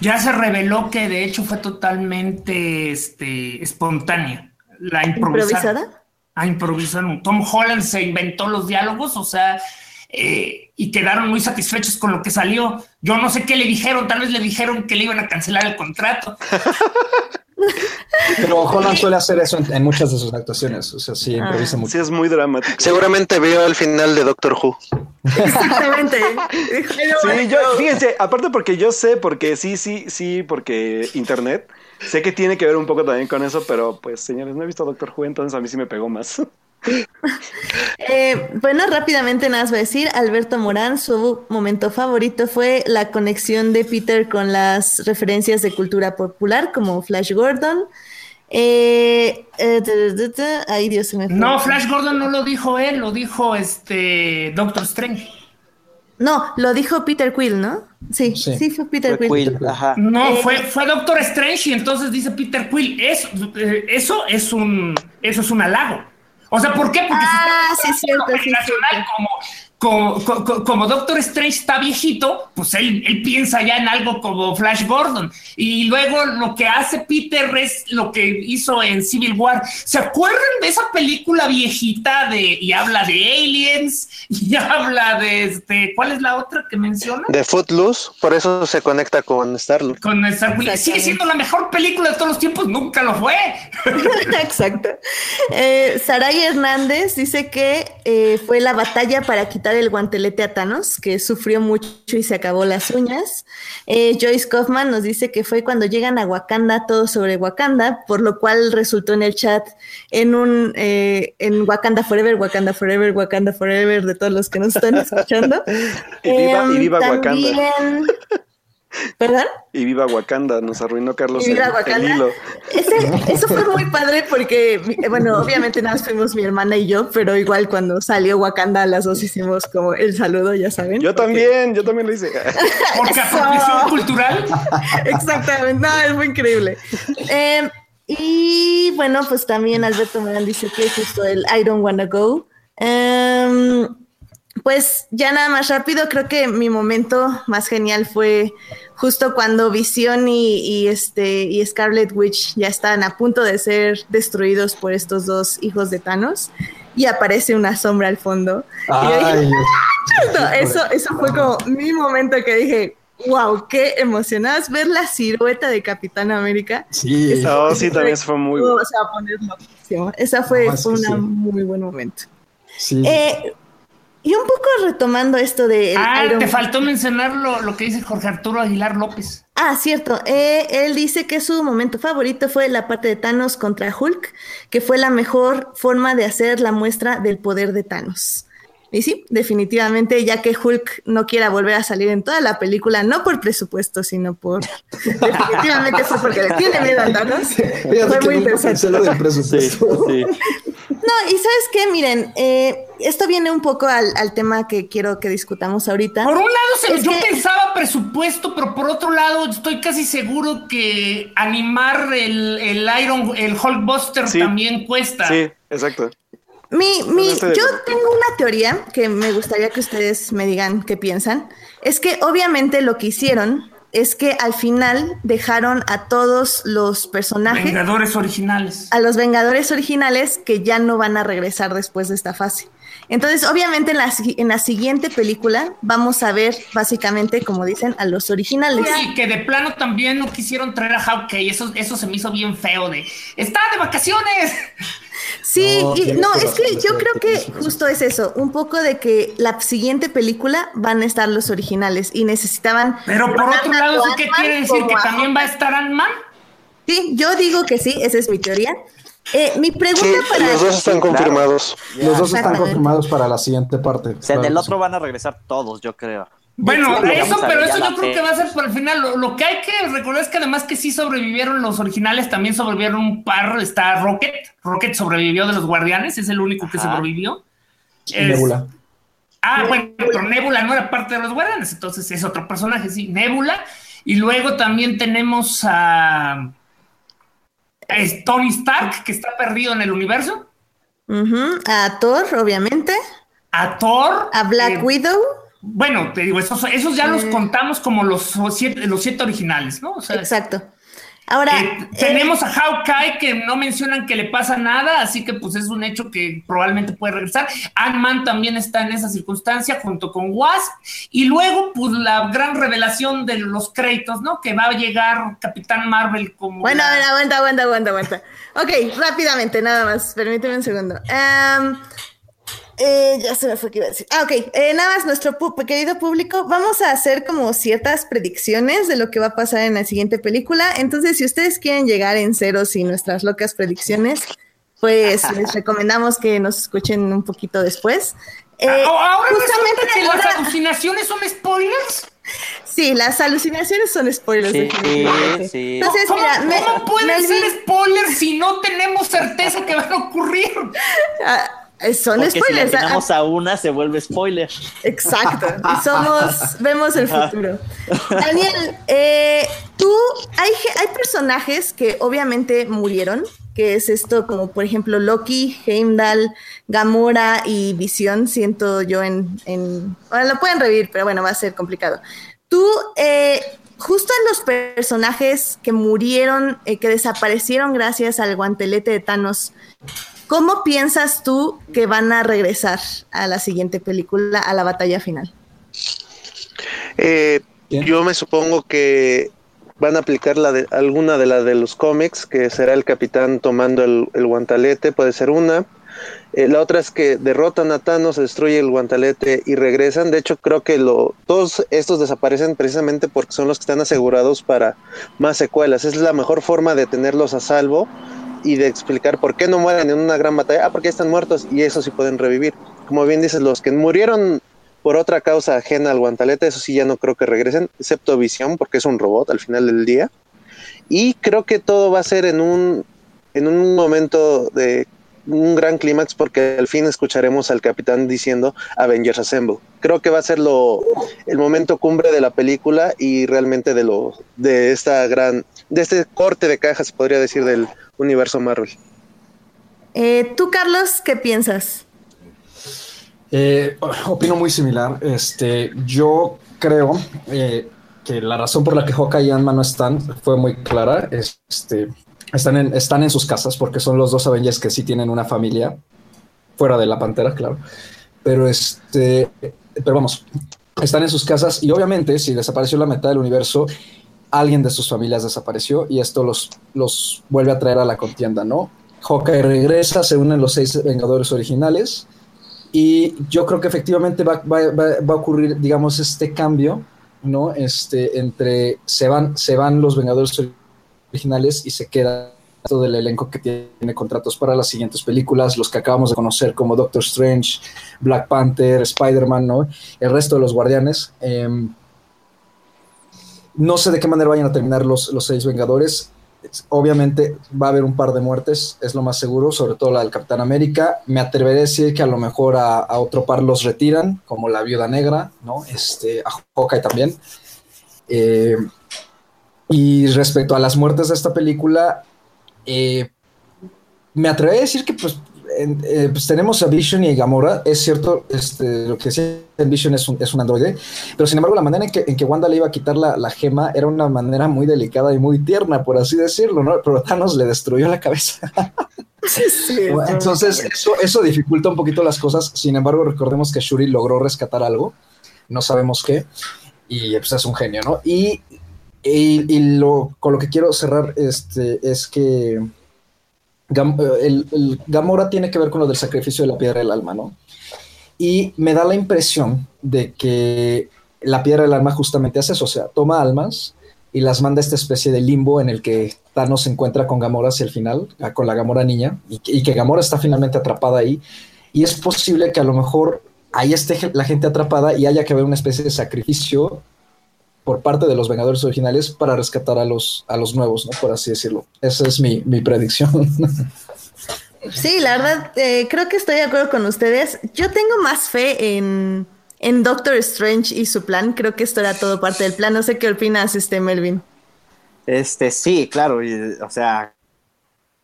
Ya se reveló que de hecho fue totalmente este, espontánea. La improvisada a improvisar. Tom Holland se inventó los diálogos, o sea, eh, y quedaron muy satisfechos con lo que salió. Yo no sé qué le dijeron, tal vez le dijeron que le iban a cancelar el contrato. Pero Holland suele hacer eso en, muchas de sus actuaciones, o sea, sí, ah. improvisa mucho. Sí, es muy dramático. Seguramente vio el final de Doctor Who. Exactamente. sí, yo, fíjense, aparte porque yo sé, porque sí, sí, sí, porque internet Sé que tiene que ver un poco también con eso, pero pues señores, no he visto Doctor Who, entonces a mí sí me pegó más. Eh, bueno, rápidamente nada más voy a decir, Alberto Morán, su momento favorito fue la conexión de Peter con las referencias de cultura popular como Flash Gordon. Eh, eh, da, da, da, ay, Dios se me fue. No, Flash Gordon no lo dijo él, lo dijo este Doctor Strange. No, lo dijo Peter Quill, ¿no? Sí, sí, Sí. fue Peter Fue Quill. Quill, ajá. No, Eh, fue, fue Doctor Strange y entonces dice Peter Quill, eso, eso es un eso es un halago. O sea, ¿por qué? Porque Ah, si sí, cierto, sí, cierto. como, como, como, como Doctor Strange está viejito, pues él, él piensa ya en algo como Flash Gordon. Y luego lo que hace Peter es lo que hizo en Civil War. ¿Se acuerdan de esa película viejita de y habla de aliens y habla de este, ¿cuál es la otra que menciona? De Footloose, por eso se conecta con Star-Lord. Con Star Wars. Sigue siendo la mejor película de todos los tiempos, nunca lo fue. Exacto. Eh, Saray Hernández dice que eh, fue la batalla para quitar el guantelete a Thanos, que sufrió mucho y se acabó las uñas. Eh, Joyce Kaufman nos dice que fue cuando llegan a Wakanda, todo sobre Wakanda, por lo cual resultó en el chat en un eh, en Wakanda Forever, Wakanda Forever, Wakanda Forever, de todos los que nos están escuchando. Y viva- y Em, viva Wakanda. ¿Perdón? Y viva Wakanda, nos arruinó Carlos Y viva el, el Wakanda. hilo. Ese- eso fue muy padre porque, bueno, obviamente nada más fuimos mi hermana y yo, pero igual cuando salió Wakanda, las dos hicimos como el saludo, ya saben. Yo también, yo también lo hice. Porque apropiación cultural. Exactamente, no, es muy increíble. Eh, y bueno, pues también Alberto Morán dice que justo el I don't wanna go. Em, pues ya nada más rápido, creo que mi momento más genial fue justo cuando Visión y, y este y Scarlet Witch ya estaban a punto de ser destruidos por estos dos hijos de Thanos y aparece una sombra al fondo. Y yo dije, Ay, no, eso, eso fue como mi momento que dije, wow, qué emocionadas ver la silueta de Capitán América. sí. No, sí, también fue muy bueno. O sea, poner loquísimo. Esa fue, No, fue sí. muy buen momento. sí. Eh, y un poco retomando esto de Ah, Iron te faltó mencionar lo, lo que dice Jorge Arturo Aguilar López. Ah, cierto. Eh, él dice que su momento favorito fue la parte de Thanos contra Hulk, que fue la mejor forma de hacer la muestra del poder de Thanos. Y sí, definitivamente, ya que Hulk no quiera volver a salir en toda la película, no por presupuesto, sino por... definitivamente fue porque le tiene miedo a Thanos. Fue muy interesante. pensé lo del Sí, presupuesto. sí. No, y sabes qué, miren, eh, esto viene un poco al, al tema que quiero que discutamos ahorita. Por un lado, se- yo que- pensaba presupuesto, pero por otro lado, estoy casi seguro que animar el, el Iron, el Hulkbuster Sí. también cuesta. Sí, exacto. Mi, mi, estoy de yo tengo una teoría que me gustaría que ustedes me digan qué piensan. Es que obviamente lo que hicieron es que al final dejaron a todos los personajes, Vengadores originales. a los Vengadores originales que ya no van a regresar después de esta fase. Entonces, obviamente en la, en la siguiente película vamos a ver básicamente, como dicen, a los originales. Y que de plano también no quisieron traer a Hawkeye. Eso, eso se me hizo bien feo de ¡Está de vacaciones! Sí, No, y, no, es que yo creo que justo es eso, un poco de que la siguiente película van a estar los originales y necesitaban... Pero por otro lado, a ¿eso qué quiere decir? ¿Que también va a estar Ant-Man? Sí, yo digo que sí, esa es mi teoría. Eh, mi pregunta Sí, para... los dos están claro. confirmados. Los dos están confirmados para la siguiente parte. O sea, Claro otro sí. van a regresar todos, yo creo. Bueno, Sí, eso, pero ver eso yo creo que va a ser por el final. Lo, lo que hay que recordar es que además que sí sobrevivieron los originales, también sobrevivieron un par. Está Rocket. Rocket sobrevivió de los Guardianes, es el único que Ajá. sobrevivió. Es- Nebula. Ah, bueno, pero Nebula no era parte de los Guardianes, entonces es otro personaje, sí, Nebula. Y luego también tenemos a, a Tony Stark, que está perdido en el universo. A Thor, obviamente. A Thor. A Black eh, Widow. Bueno, te digo, esos, esos ya los Eh. contamos como los siete, los siete originales, ¿no? O sea, Exacto. Ahora, eh, eh, tenemos a Hawkeye que no mencionan que le pasa nada, así que pues es un hecho que probablemente puede regresar. Ant-Man también está en esa circunstancia junto con Wasp. Y luego, pues la gran revelación de los créditos, ¿no? Que va a llegar Capitán Marvel como. Bueno, la- a ver, aguanta, aguanta, aguanta, aguanta. Ok, rápidamente, nada más. Permíteme un segundo. Am, eh, ya se me fue que iba a decir. Ah, ok. Eh, nada más, nuestro querido público, vamos a hacer como ciertas predicciones de lo que va a pasar en la siguiente película. Entonces, si ustedes quieren llegar en ceros y nuestras locas predicciones, pues les recomendamos que nos escuchen un poquito después. Eh, Ah, ahora justamente que ahora- las alucinaciones son spoilers. Sí, las alucinaciones son spoilers. Sí, sí. Entonces, ¿Cómo, mira, me- cómo pueden Melvin- ser spoilers si no tenemos certeza que van a ocurrir? Eh, son Porque si le spoilers. ah, atinamos a una, se vuelve spoiler. Exacto. Y somos, vemos el futuro. Daniel, eh, tú, hay, personajes que obviamente murieron, que es esto como por ejemplo Loki, Heimdall, Gamora y Visión, siento yo en, en bueno, lo pueden revivir, pero bueno, va a ser complicado. Tú, eh, justo en los personajes que murieron, eh, que desaparecieron gracias al guantelete de Thanos, ¿Cómo piensas tú que van a regresar a la siguiente película, a la batalla final? Eh, yo me supongo que van a aplicar la de, alguna de las de los cómics, que será el capitán tomando el, el guantalete, puede ser una. Eh, la otra es que derrotan a Thanos, destruye el guantalete y regresan. De hecho, creo que lo, todos estos desaparecen precisamente porque son los que están asegurados para más secuelas. Es la mejor forma de tenerlos a salvo y de explicar por qué no mueren en una gran batalla. Ah, porque están muertos y eso sí pueden revivir. Como bien dices, los que murieron por otra causa ajena al guantalete, eso sí ya no creo que regresen, excepto Visión, porque es un robot al final del día. Y creo que todo va a ser en un, en un momento de un gran clímax, porque al fin escucharemos al capitán diciendo Avengers Assemble. Creo que va a ser lo, el momento cumbre de la película y realmente de lo de esta gran, de este corte de cajas, podría decir, del universo Marvel. Eh, Tú, Carlos, ¿qué piensas? Eh, opino muy similar. Este, yo creo eh, que la razón por la que Hawkeye y Ant-Man no están fue muy clara. Este, están, en, están en sus casas porque son los dos Avengers que sí tienen una familia fuera de la Pantera, claro. Pero este, pero vamos, están en sus casas y obviamente si desapareció la mitad del universo, alguien de sus familias desapareció y esto los, los vuelve a traer a la contienda, ¿no? Hawkeye regresa, se unen los seis Vengadores originales y yo creo que efectivamente va, va- va- a ocurrir, digamos, este cambio, ¿no? Este, entre se van, se van los Vengadores originales y se queda todo el elenco que tiene contratos para las siguientes películas, los que acabamos de conocer como Doctor Strange, Black Panther, Spider-Man, ¿no? El resto de los Guardianes. Em, no sé de qué manera vayan a terminar los, los seis Vengadores. Obviamente va a haber un par de muertes, es lo más seguro, sobre todo la del Capitán América. Me atreveré a decir que a lo mejor a, otro par los retiran, como la Viuda Negra, ¿no? Este, a Hawkeye también. Eh, y respecto a las muertes de esta película, eh, me atreveré a decir que pues, en- eh, pues tenemos a Vision y a Gamora. Es cierto, este, lo que decía en Vision es un, es un androide, pero sin embargo la manera en que, en que Wanda le iba a quitar la, la gema era una manera muy delicada y muy tierna, por así decirlo, ¿no? Pero Thanos le destruyó la cabeza. Entonces, eso, eso dificulta un poquito las cosas. Sin embargo, recordemos que Shuri logró rescatar algo, no sabemos qué, y pues es un genio, ¿no? Y, y, y lo, con lo que quiero cerrar este, es que Eh, Gamora tiene que ver con lo del sacrificio de la piedra del alma, ¿no? Y me da la impresión de que la piedra del alma justamente hace eso, o sea, toma almas y las manda a esta especie de limbo en el que Thanos se encuentra con Gamora hacia el final, ah, con la Gamora niña, y que, y que Gamora está finalmente atrapada ahí. Y es posible que a lo mejor ahí esté la gente atrapada y haya que haber una especie de sacrificio por parte de los Vengadores originales para rescatar a los, a los nuevos, ¿no? Por así decirlo. Esa es mi, mi predicción. Sí, la verdad, eh, creo que estoy de acuerdo con ustedes. Yo tengo más fe en, en Doctor Strange y su plan. Creo que esto era todo parte del plan. No sé qué opinas, este Melvin. Este, sí, claro, y, o sea,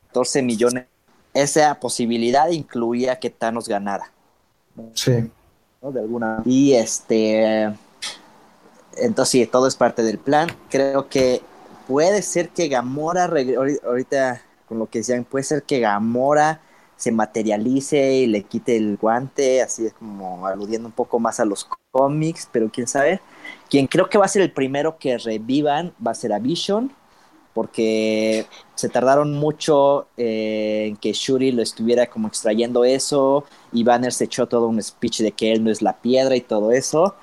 14 millones. Esa posibilidad incluía que Thanos ganara, sí. ¿no? De alguna Y este, entonces sí, todo es parte del plan. Creo que puede ser que Gamora, ahorita con lo que decían, puede ser que Gamora se materialice y le quite el guante, así es como aludiendo un poco más a los cómics, pero quién sabe. Quien creo que va a ser el primero que revivan va a ser a Vision, porque se tardaron mucho eh, en que Shuri lo estuviera como extrayendo eso, y Banner se echó todo un speech de que él no es la piedra y todo eso.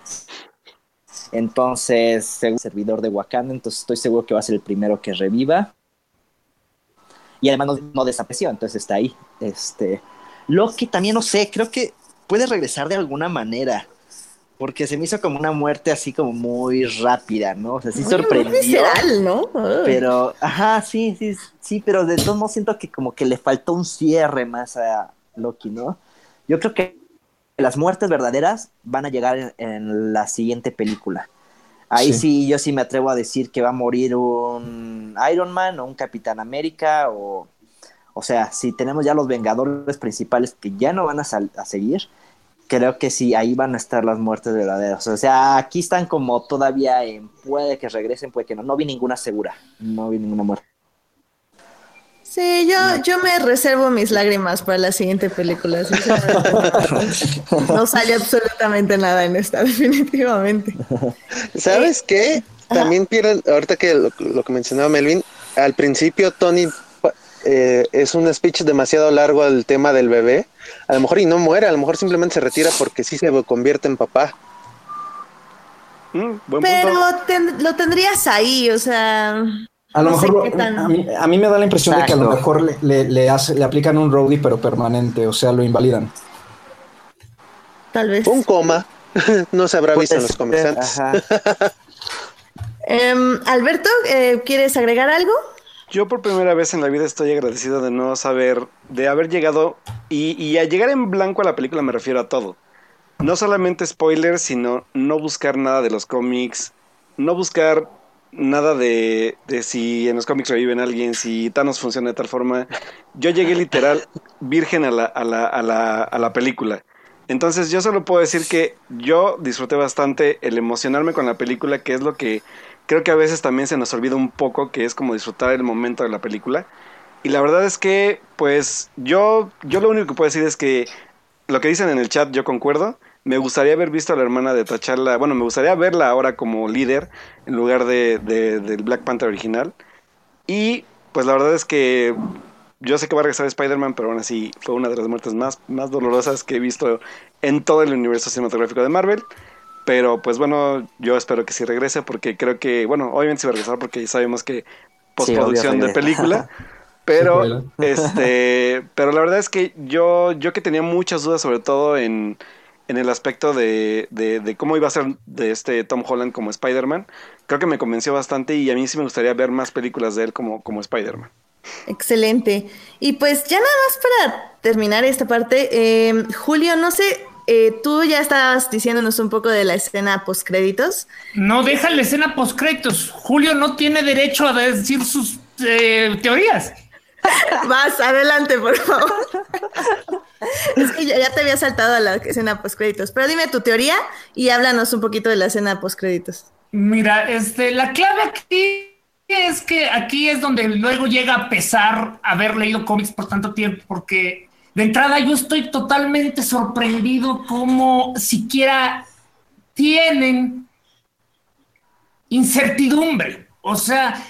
Entonces, según servidor de Wakanda, entonces estoy seguro que va a ser el primero que reviva. Y además no, no desapareció, entonces está ahí. Este, Loki también no sé, creo que puede regresar de alguna manera. porque se me hizo como una muerte así como muy rápida, ¿no? O sea, sí sorprendió. visceral, ¿no? Pero, ajá, sí, sí, sí, pero de todos modos siento que como que le faltó un cierre más a Loki, ¿no? Yo creo que las muertes verdaderas van a llegar en, en la siguiente película. Ahí sí. Sí. yo sí me atrevo a decir que va a morir un Iron Man o un Capitán América o... O sea, si tenemos ya los Vengadores principales que ya no van a, sal- a seguir, creo que sí, ahí van a estar las muertes verdaderas. O sea, aquí están como todavía en puede que regresen, puede que no. No vi ninguna segura, no vi ninguna muerte. Sí, yo, yo me reservo mis lágrimas para la siguiente película. sinceramente. No sale absolutamente nada en esta, definitivamente. ¿Sabes qué? También pierden, ahorita que lo, lo que mencionaba Melvin, al principio Tony eh, es un speech demasiado largo al tema del bebé. A lo mejor y no muere, a lo mejor simplemente se retira porque sí se convierte en papá. Mm, buen Pero punto. ten- lo tendrías ahí, o sea. A lo no mejor lo- qué tan- a, mí, a mí me da la impresión de que a lo mejor le, le, le hace- le aplican un roadie pero permanente, o sea, lo invalidan. Tal vez. Un coma, no se habrá visto en los cómics Puede antes. ser, ajá. Em, Alberto, eh, ¿quieres agregar algo? Yo por primera vez en la vida estoy agradecido de no saber, de haber llegado, y, y a llegar en blanco a la película me refiero a todo. No solamente spoilers, sino no buscar nada de los cómics, no buscar nada de, de si en los cómics reviven alguien, si Thanos funciona de tal forma. Yo llegué literal virgen a la, a la, a la, a la película. Entonces yo solo puedo decir que yo disfruté bastante el emocionarme con la película, que es lo que creo que a veces también se nos olvida un poco, que es como disfrutar el momento de la película. Y la verdad es que, pues, yo, yo lo único que puedo decir es que lo que dicen en el chat, yo concuerdo. Me gustaría haber visto a la hermana de T'Challa, bueno, me gustaría verla ahora como líder en lugar de, de- del Black Panther original. Y, pues, la verdad es que yo sé que va a regresar Spider-Man, pero aún así fue una de las muertes más, más dolorosas que he visto en todo el universo cinematográfico de Marvel. Pero pues bueno, yo espero que sí regrese porque creo que, bueno, obviamente sí va a regresar porque ya sabemos que postproducción de película. Pero, este, pero la verdad es que yo, yo que tenía muchas dudas, sobre todo en, en el aspecto de, de, de cómo iba a ser de este Tom Holland como Spider-Man, creo que me convenció bastante y a mí sí me gustaría ver más películas de él como, como Spider-Man. Excelente. Y pues ya nada más para terminar esta parte, eh, Julio, no sé, eh, tú ya estabas diciéndonos un poco de la escena post créditos. No deja la escena postcréditos. Julio no tiene derecho a decir sus eh, teorías. Vas, adelante, por favor. es que ya, te había saltado a la escena post créditos, pero dime tu teoría y háblanos un poquito de la escena post créditos. Mira, este, la clave aquí es que aquí es donde luego llega a pesar haber leído cómics por tanto tiempo, porque de entrada yo estoy totalmente sorprendido cómo siquiera tienen incertidumbre. O sea,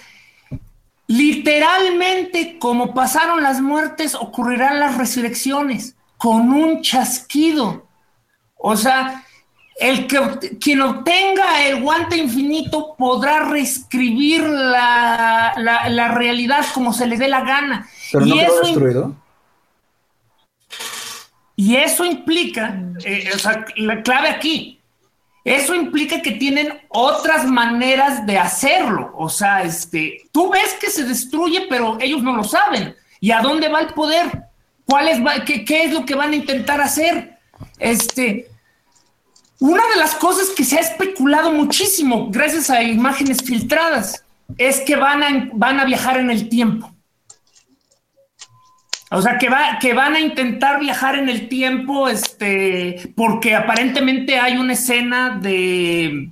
literalmente como pasaron las muertes, ocurrirán las resurrecciones con un chasquido. O sea, el que quien obtenga el guante infinito podrá reescribir la, la- la realidad como se le dé la gana. Pero no y, quedó eso, destruido. y eso implica, eh, o sea, la clave aquí, eso implica que tienen otras maneras de hacerlo. O sea, este, tú ves que se destruye, pero ellos no lo saben. ¿Y a dónde va el poder? ¿Cuál es, va- qué, qué es lo que van a intentar hacer? Este, una de las cosas que se ha especulado muchísimo gracias a imágenes filtradas es que van a, van a viajar en el tiempo. O sea, que, va, que van a intentar viajar en el tiempo, este, porque aparentemente hay una escena de,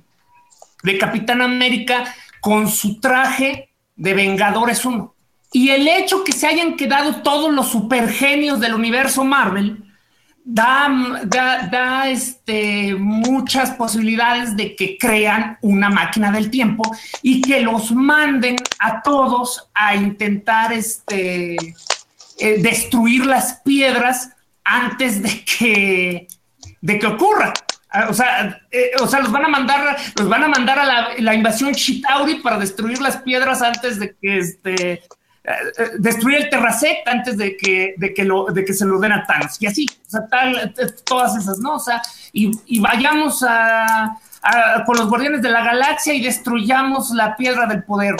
de Capitán América con su traje de Vengadores 1. Y el hecho que se hayan quedado todos los supergenios del universo Marvel da, da, da, este, muchas posibilidades de que crean una máquina del tiempo y que los manden a todos a intentar este, eh, destruir las piedras antes de que, de que ocurra. Ah, O sea, eh, o sea, los van a mandar, los van a mandar a la, invasión Chitauri para destruir las piedras antes de que este, eh, destruir el Terracet antes de que, de que, lo, de que se lo den a Thanos. Y así, todas esas, ¿no? O sea, y, y vayamos a, con los guardianes de la galaxia y destruyamos la piedra del poder.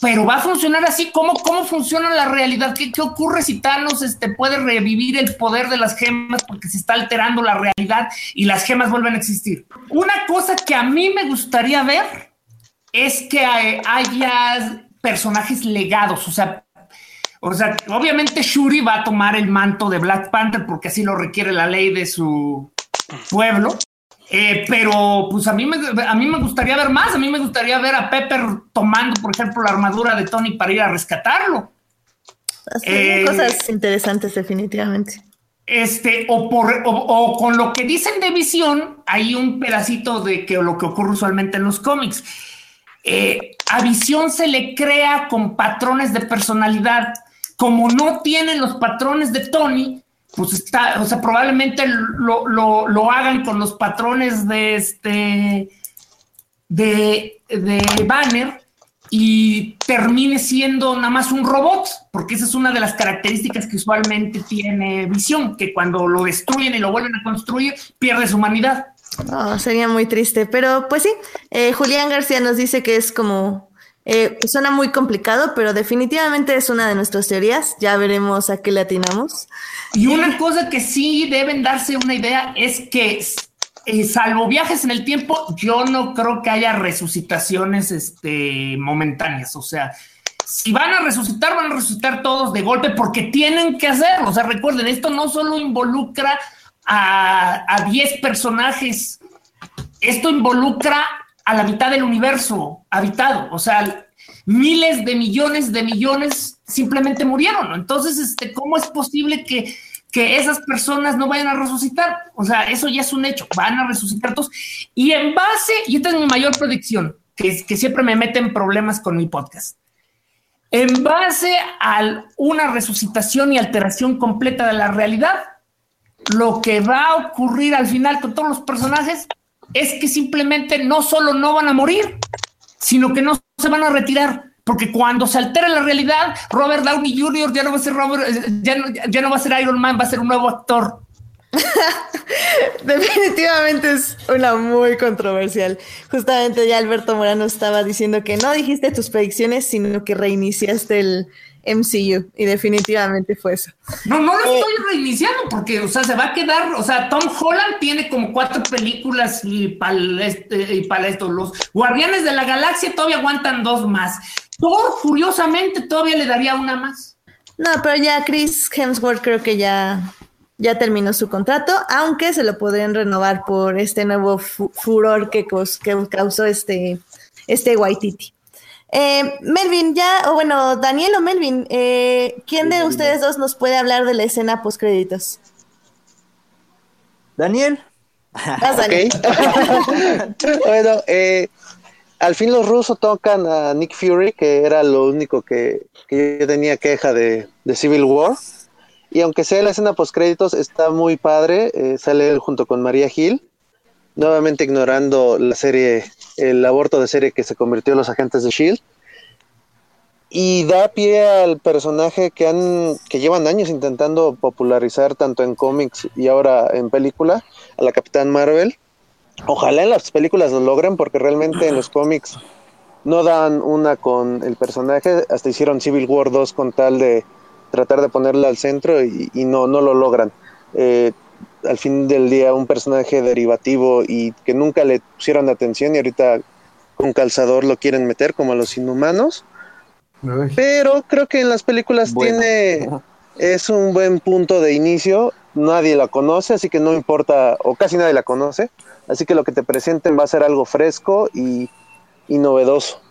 Pero va a funcionar así. ¿Cómo, cómo funciona la realidad? ¿Qué, ¿Qué, ocurre si Thanos este, puede revivir el poder de las gemas porque se está alterando la realidad y las gemas vuelven a existir? Una cosa que a mí me gustaría ver es que haya personajes legados, o sea, o sea, obviamente Shuri va a tomar el manto de Black Panther porque así lo requiere la ley de su pueblo. Eh, pero pues a mí, me, a mí me gustaría ver más, a mí me gustaría ver a Pepper tomando, por ejemplo, la armadura de Tony para ir a rescatarlo. Eh, cosas interesantes, definitivamente. Este, o, por, o, con lo que dicen de visión, hay un pedacito de que lo que ocurre usualmente en los cómics. Eh, a visión se le crea con patrones de personalidad. Como no tienen los patrones de Tony, pues está, o sea, probablemente lo, lo, lo hagan con los patrones de este de, de Banner y termine siendo nada más un robot, porque esa es una de las características que usualmente tiene Visión, que cuando lo destruyen y lo vuelven a construir, pierde su humanidad. Oh, sería muy triste, pero pues sí, eh, Julián García nos dice que es como eh, suena muy complicado, pero definitivamente es una de nuestras teorías. Ya veremos a qué le atinamos. Y una cosa que sí deben darse una idea es que, eh, salvo viajes en el tiempo, yo no creo que haya resucitaciones este, momentáneas. O sea, si van a resucitar, van a resucitar todos de golpe porque tienen que hacerlo. O sea, recuerden, esto no solo involucra a 10 personajes, esto involucra a la mitad del universo habitado. O sea, miles de millones de millones simplemente murieron. Entonces, este, ¿cómo es posible que, que esas personas no vayan a resucitar? O sea, eso ya es un hecho. Van a resucitar todos. Y en base, y esta es mi mayor predicción, que, que siempre me meten problemas con mi podcast. En base a una resucitación y alteración completa de la realidad, lo que va a ocurrir al final con todos los personajes es que simplemente no solo no van a morir, sino que no se van a retirar. Porque cuando se altera la realidad, Robert Downey Jr. ya no va a ser Robert, ya no, ya no va a ser Iron Man, va a ser un nuevo actor. Definitivamente es una muy controversial. Justamente ya Alberto Morano estaba diciendo que no dijiste tus predicciones, sino que reiniciaste el, MCU y definitivamente fue eso. No, no lo estoy reiniciando porque, o sea, se va a quedar, o sea, Tom Holland tiene como cuatro películas y para este, y para esto, los Guardianes de la Galaxia todavía aguantan dos más. Thor, curiosamente, todavía le daría una más. No, pero ya Chris Hemsworth creo que ya, ya terminó su contrato, aunque se lo podrían renovar por este nuevo furor que, que causó este, este Waititi. Eh, Melvin, ya, o bueno, Daniel o Melvin, eh, ¿quién de ustedes dos nos puede hablar de la escena post créditos? Daniel. bueno, eh, al fin los rusos tocan a Nick Fury, que era lo único que, yo tenía queja de, Civil War. Y aunque sea la escena post créditos, está muy padre. Eh, sale él junto con María Gil, nuevamente ignorando la serie el aborto de serie que se convirtió en los agentes de Shield y da pie al personaje que han que llevan años intentando popularizar tanto en cómics y ahora en película a la Capitán Marvel. Ojalá en las películas lo logren porque realmente en los cómics no dan una con el personaje, hasta hicieron Civil War 2 con tal de tratar de ponerla al centro y, no, no lo logran. Eh, al fin del día un personaje derivativo y que nunca le pusieron atención y ahorita con calzador lo quieren meter como a los inhumanos. Pero creo que en las películas tiene es un buen punto de inicio. Nadie la conoce, así que no importa, o casi nadie la conoce. Así que lo que te presenten va a ser algo fresco y novedoso.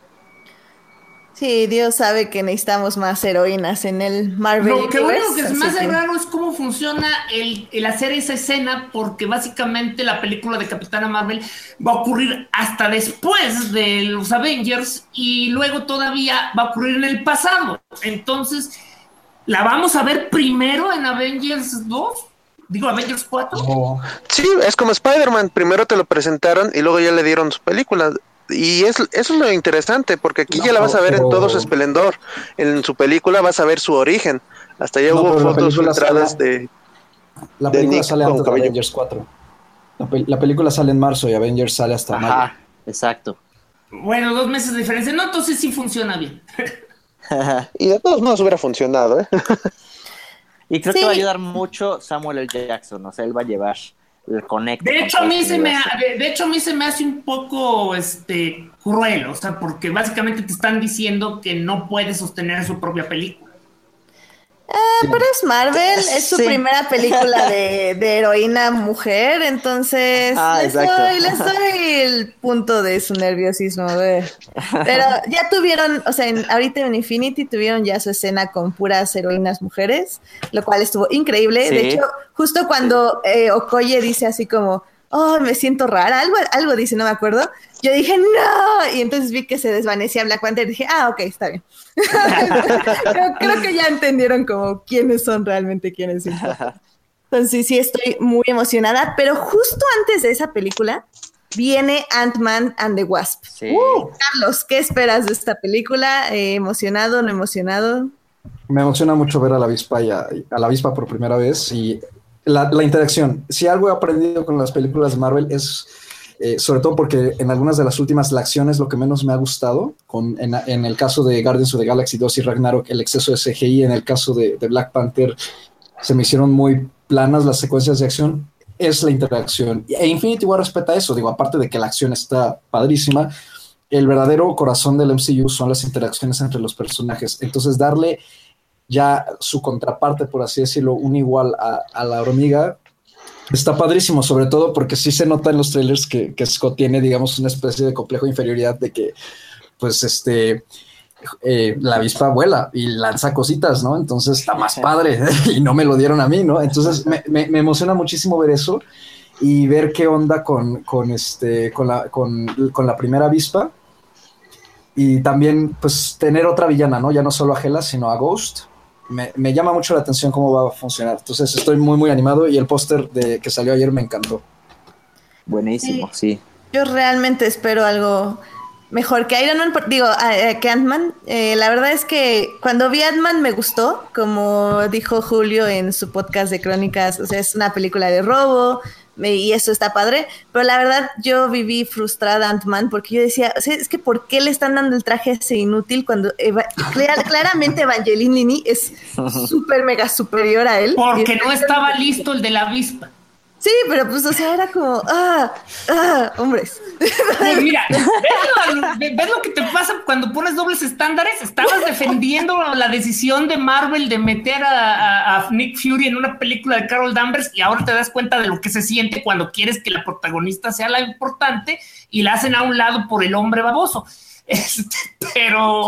Sí, Dios sabe que necesitamos más heroínas en el Marvel. Lo que bueno que es más raro es cómo funciona el, hacer esa escena, porque básicamente la película de Capitana Marvel va a ocurrir hasta después de los Avengers y luego todavía va a ocurrir en el pasado. Entonces, ¿la vamos a ver primero en Avengers 2? Digo, Avengers 4. Sí, es como Spider-Man. Primero te lo presentaron y luego ya le dieron su película y es, eso es lo interesante, porque aquí ya la vas a ver en todo su esplendor. En su película vas a ver su origen. Hasta ya hubo fotos filtradas de. La película sale antes de Avengers 4. La, película sale en marzo y Avengers sale hasta Ajá, Exacto. Bueno, dos meses de diferencia. No, entonces sí funciona bien. y de todos modos hubiera funcionado, ¿eh? y creo que va a ayudar mucho Samuel L. Jackson. O sea, él va a llevar De hecho, a mí se me, de, hecho, a mí se me hace un poco este, cruel, o sea, porque básicamente te están diciendo que no puede sostener su propia película. Eh, pero es Marvel, es su primera película de, heroína mujer, entonces ah, les, doy, el punto de su nerviosismo. Pero ya tuvieron, o sea, ahorita en Infinity tuvieron ya su escena con puras heroínas mujeres, lo cual estuvo increíble. De hecho, justo cuando eh, Okoye dice así como, oh, me siento rara, algo, algo dice, no me acuerdo. Yo dije, no, y entonces vi que se desvanecía Black Panther y dije, ah, ok, está bien. creo, que ya entendieron como quiénes son realmente quiénes. Entonces sí, estoy muy emocionada, pero justo antes de esa película viene Ant-Man and the Wasp. Uh, Carlos, ¿qué esperas de esta película? Eh, ¿Emocionado, no emocionado? Me emociona mucho ver a la avispa y a la avispa por primera vez y la, interacción. Si algo he aprendido con las películas de Marvel es, eh, sobre todo porque en algunas de las últimas, la acción es lo que menos me ha gustado. Con, en, el caso de Guardians of the Galaxy 2 y Ragnarok, el exceso de CGI. En el caso de, Black Panther, se me hicieron muy planas las secuencias de acción. Es la interacción. E Infinity War respeta eso. Digo, aparte de que la acción está padrísima, el verdadero corazón del MCU son las interacciones entre los personajes. Entonces, darle ya su contraparte, por así decirlo, un igual a, la hormiga, está padrísimo, sobre todo porque sí se nota en los trailers que, Scott tiene, digamos, una especie de complejo de inferioridad de que, pues, este, eh, la avispa vuela y lanza cositas, ¿no? Entonces está más padre y no me lo dieron a mí, ¿no? Entonces me, me, emociona muchísimo ver eso y ver qué onda con, con este, con, la, con, con la primera avispa y también, pues, tener otra villana, ¿no? Ya no solo a Hela, sino a Ghost me, llama mucho la atención cómo va a funcionar. Entonces estoy muy, muy animado y el póster de que salió ayer me encantó. Buenísimo, sí. Yo realmente espero algo mejor que Iron Man, digo, que Ant-Man. Eh, la verdad es que cuando vi Ant-Man me gustó, como dijo Julio en su podcast de crónicas, o sea, es una película de robo, y eso está padre, pero la verdad yo viví frustrada Ant-Man porque yo decía, o sea, es que ¿por qué le están dando el traje ese inútil cuando claramente Evangelini es súper mega superior a él? Porque no estaba listo el de la avispa. Sí, pero pues, o sea, era como, ah, ah, hombres. Pues mira, ¿ves lo, que te pasa cuando pones dobles estándares? Estabas defendiendo la decisión de Marvel de meter a, Nick Fury en una película de Carol Danvers y ahora te das cuenta de lo que se siente cuando quieres que la protagonista sea la importante y la hacen a un lado por el hombre baboso. Este, pero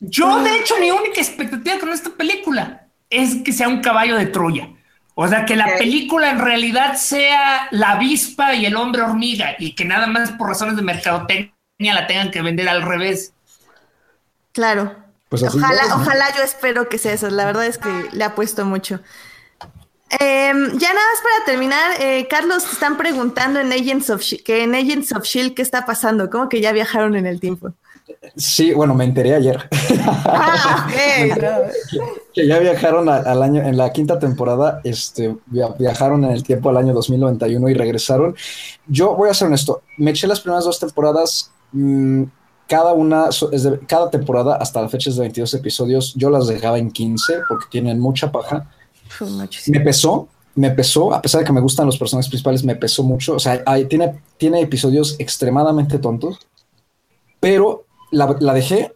yo, de hecho, mi única expectativa con esta película es que sea un caballo de Troya. O sea, que la película en realidad sea la avispa y el hombre hormiga y que nada más por razones de mercadotecnia la tengan que vender al revés. Claro. Pues ojalá, ojalá yo espero que sea eso. La verdad es que le ha puesto mucho. Em, ya nada más para terminar, eh, Carlos, te están preguntando en Agents of que en Agents of Shield qué está pasando, ¿cómo que ya viajaron en el tiempo? Sí, bueno, me enteré ayer. Ah, que, ya viajaron al año, en la quinta temporada, este, viajaron en el tiempo al año 2091 y regresaron. Yo voy a ser honesto, me eché las primeras dos temporadas, mm, cada una, cada temporada hasta la fecha de 22 episodios, yo las dejaba en 15 porque tienen mucha paja. Me pesó, me pesó, a pesar de que me gustan los personajes principales, me pesó mucho. O sea, tiene, tiene episodios extremadamente tontos, pero la, dejé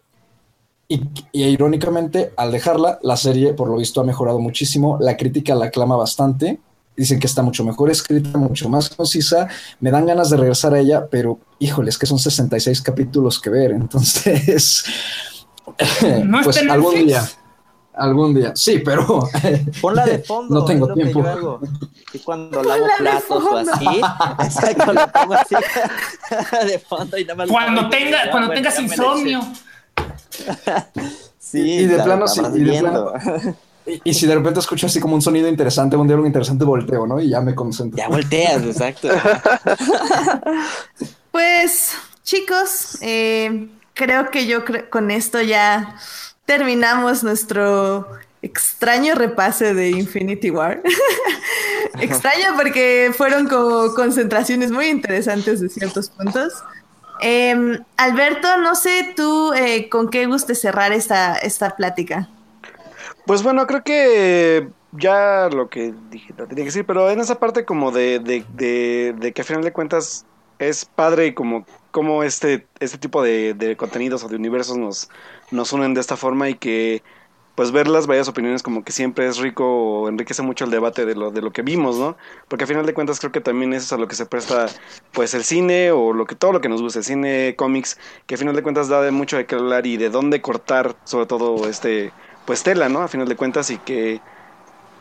y, irónicamente al dejarla, la serie por lo visto ha mejorado muchísimo, la crítica la aclama bastante, dicen que está mucho mejor escrita, mucho más concisa, me dan ganas de regresar a ella, pero híjole, es que son 66 capítulos que ver, entonces, ¿No pues algún día. Algún día, sí, pero ponla de fondo. No tengo tiempo. Y cuando lavo platos o así, exacto, la pongo así de fondo y nada más. Cuando tenga, cuando tengas insomnio. sí, y de plano sí, y de plano, Y, si de repente escucho así como un sonido interesante, un diálogo interesante, volteo, ¿no? Y ya me concentro. Ya volteas, exacto. pues, chicos, eh, creo que yo con esto ya terminamos nuestro extraño repase de Infinity War. extraño porque fueron como concentraciones muy interesantes de ciertos puntos. Em, Alberto, no sé tú eh, con qué guste cerrar esta, esta plática. Pues bueno, creo que ya lo que dije, lo tenía que decir, pero en esa parte como de, de, de, que a final de cuentas es padre y como, como este, este tipo de, de contenidos o de universos nos, nos unen de esta forma y que pues ver las varias opiniones como que siempre es rico o enriquece mucho el debate de lo, de lo que vimos, ¿no? Porque a final de cuentas creo que también eso es a lo que se presta pues el cine o lo que todo lo que nos gusta, el cine, cómics, que a final de cuentas da de mucho de qué hablar y de dónde cortar sobre todo este pues tela, ¿no? A final de cuentas y que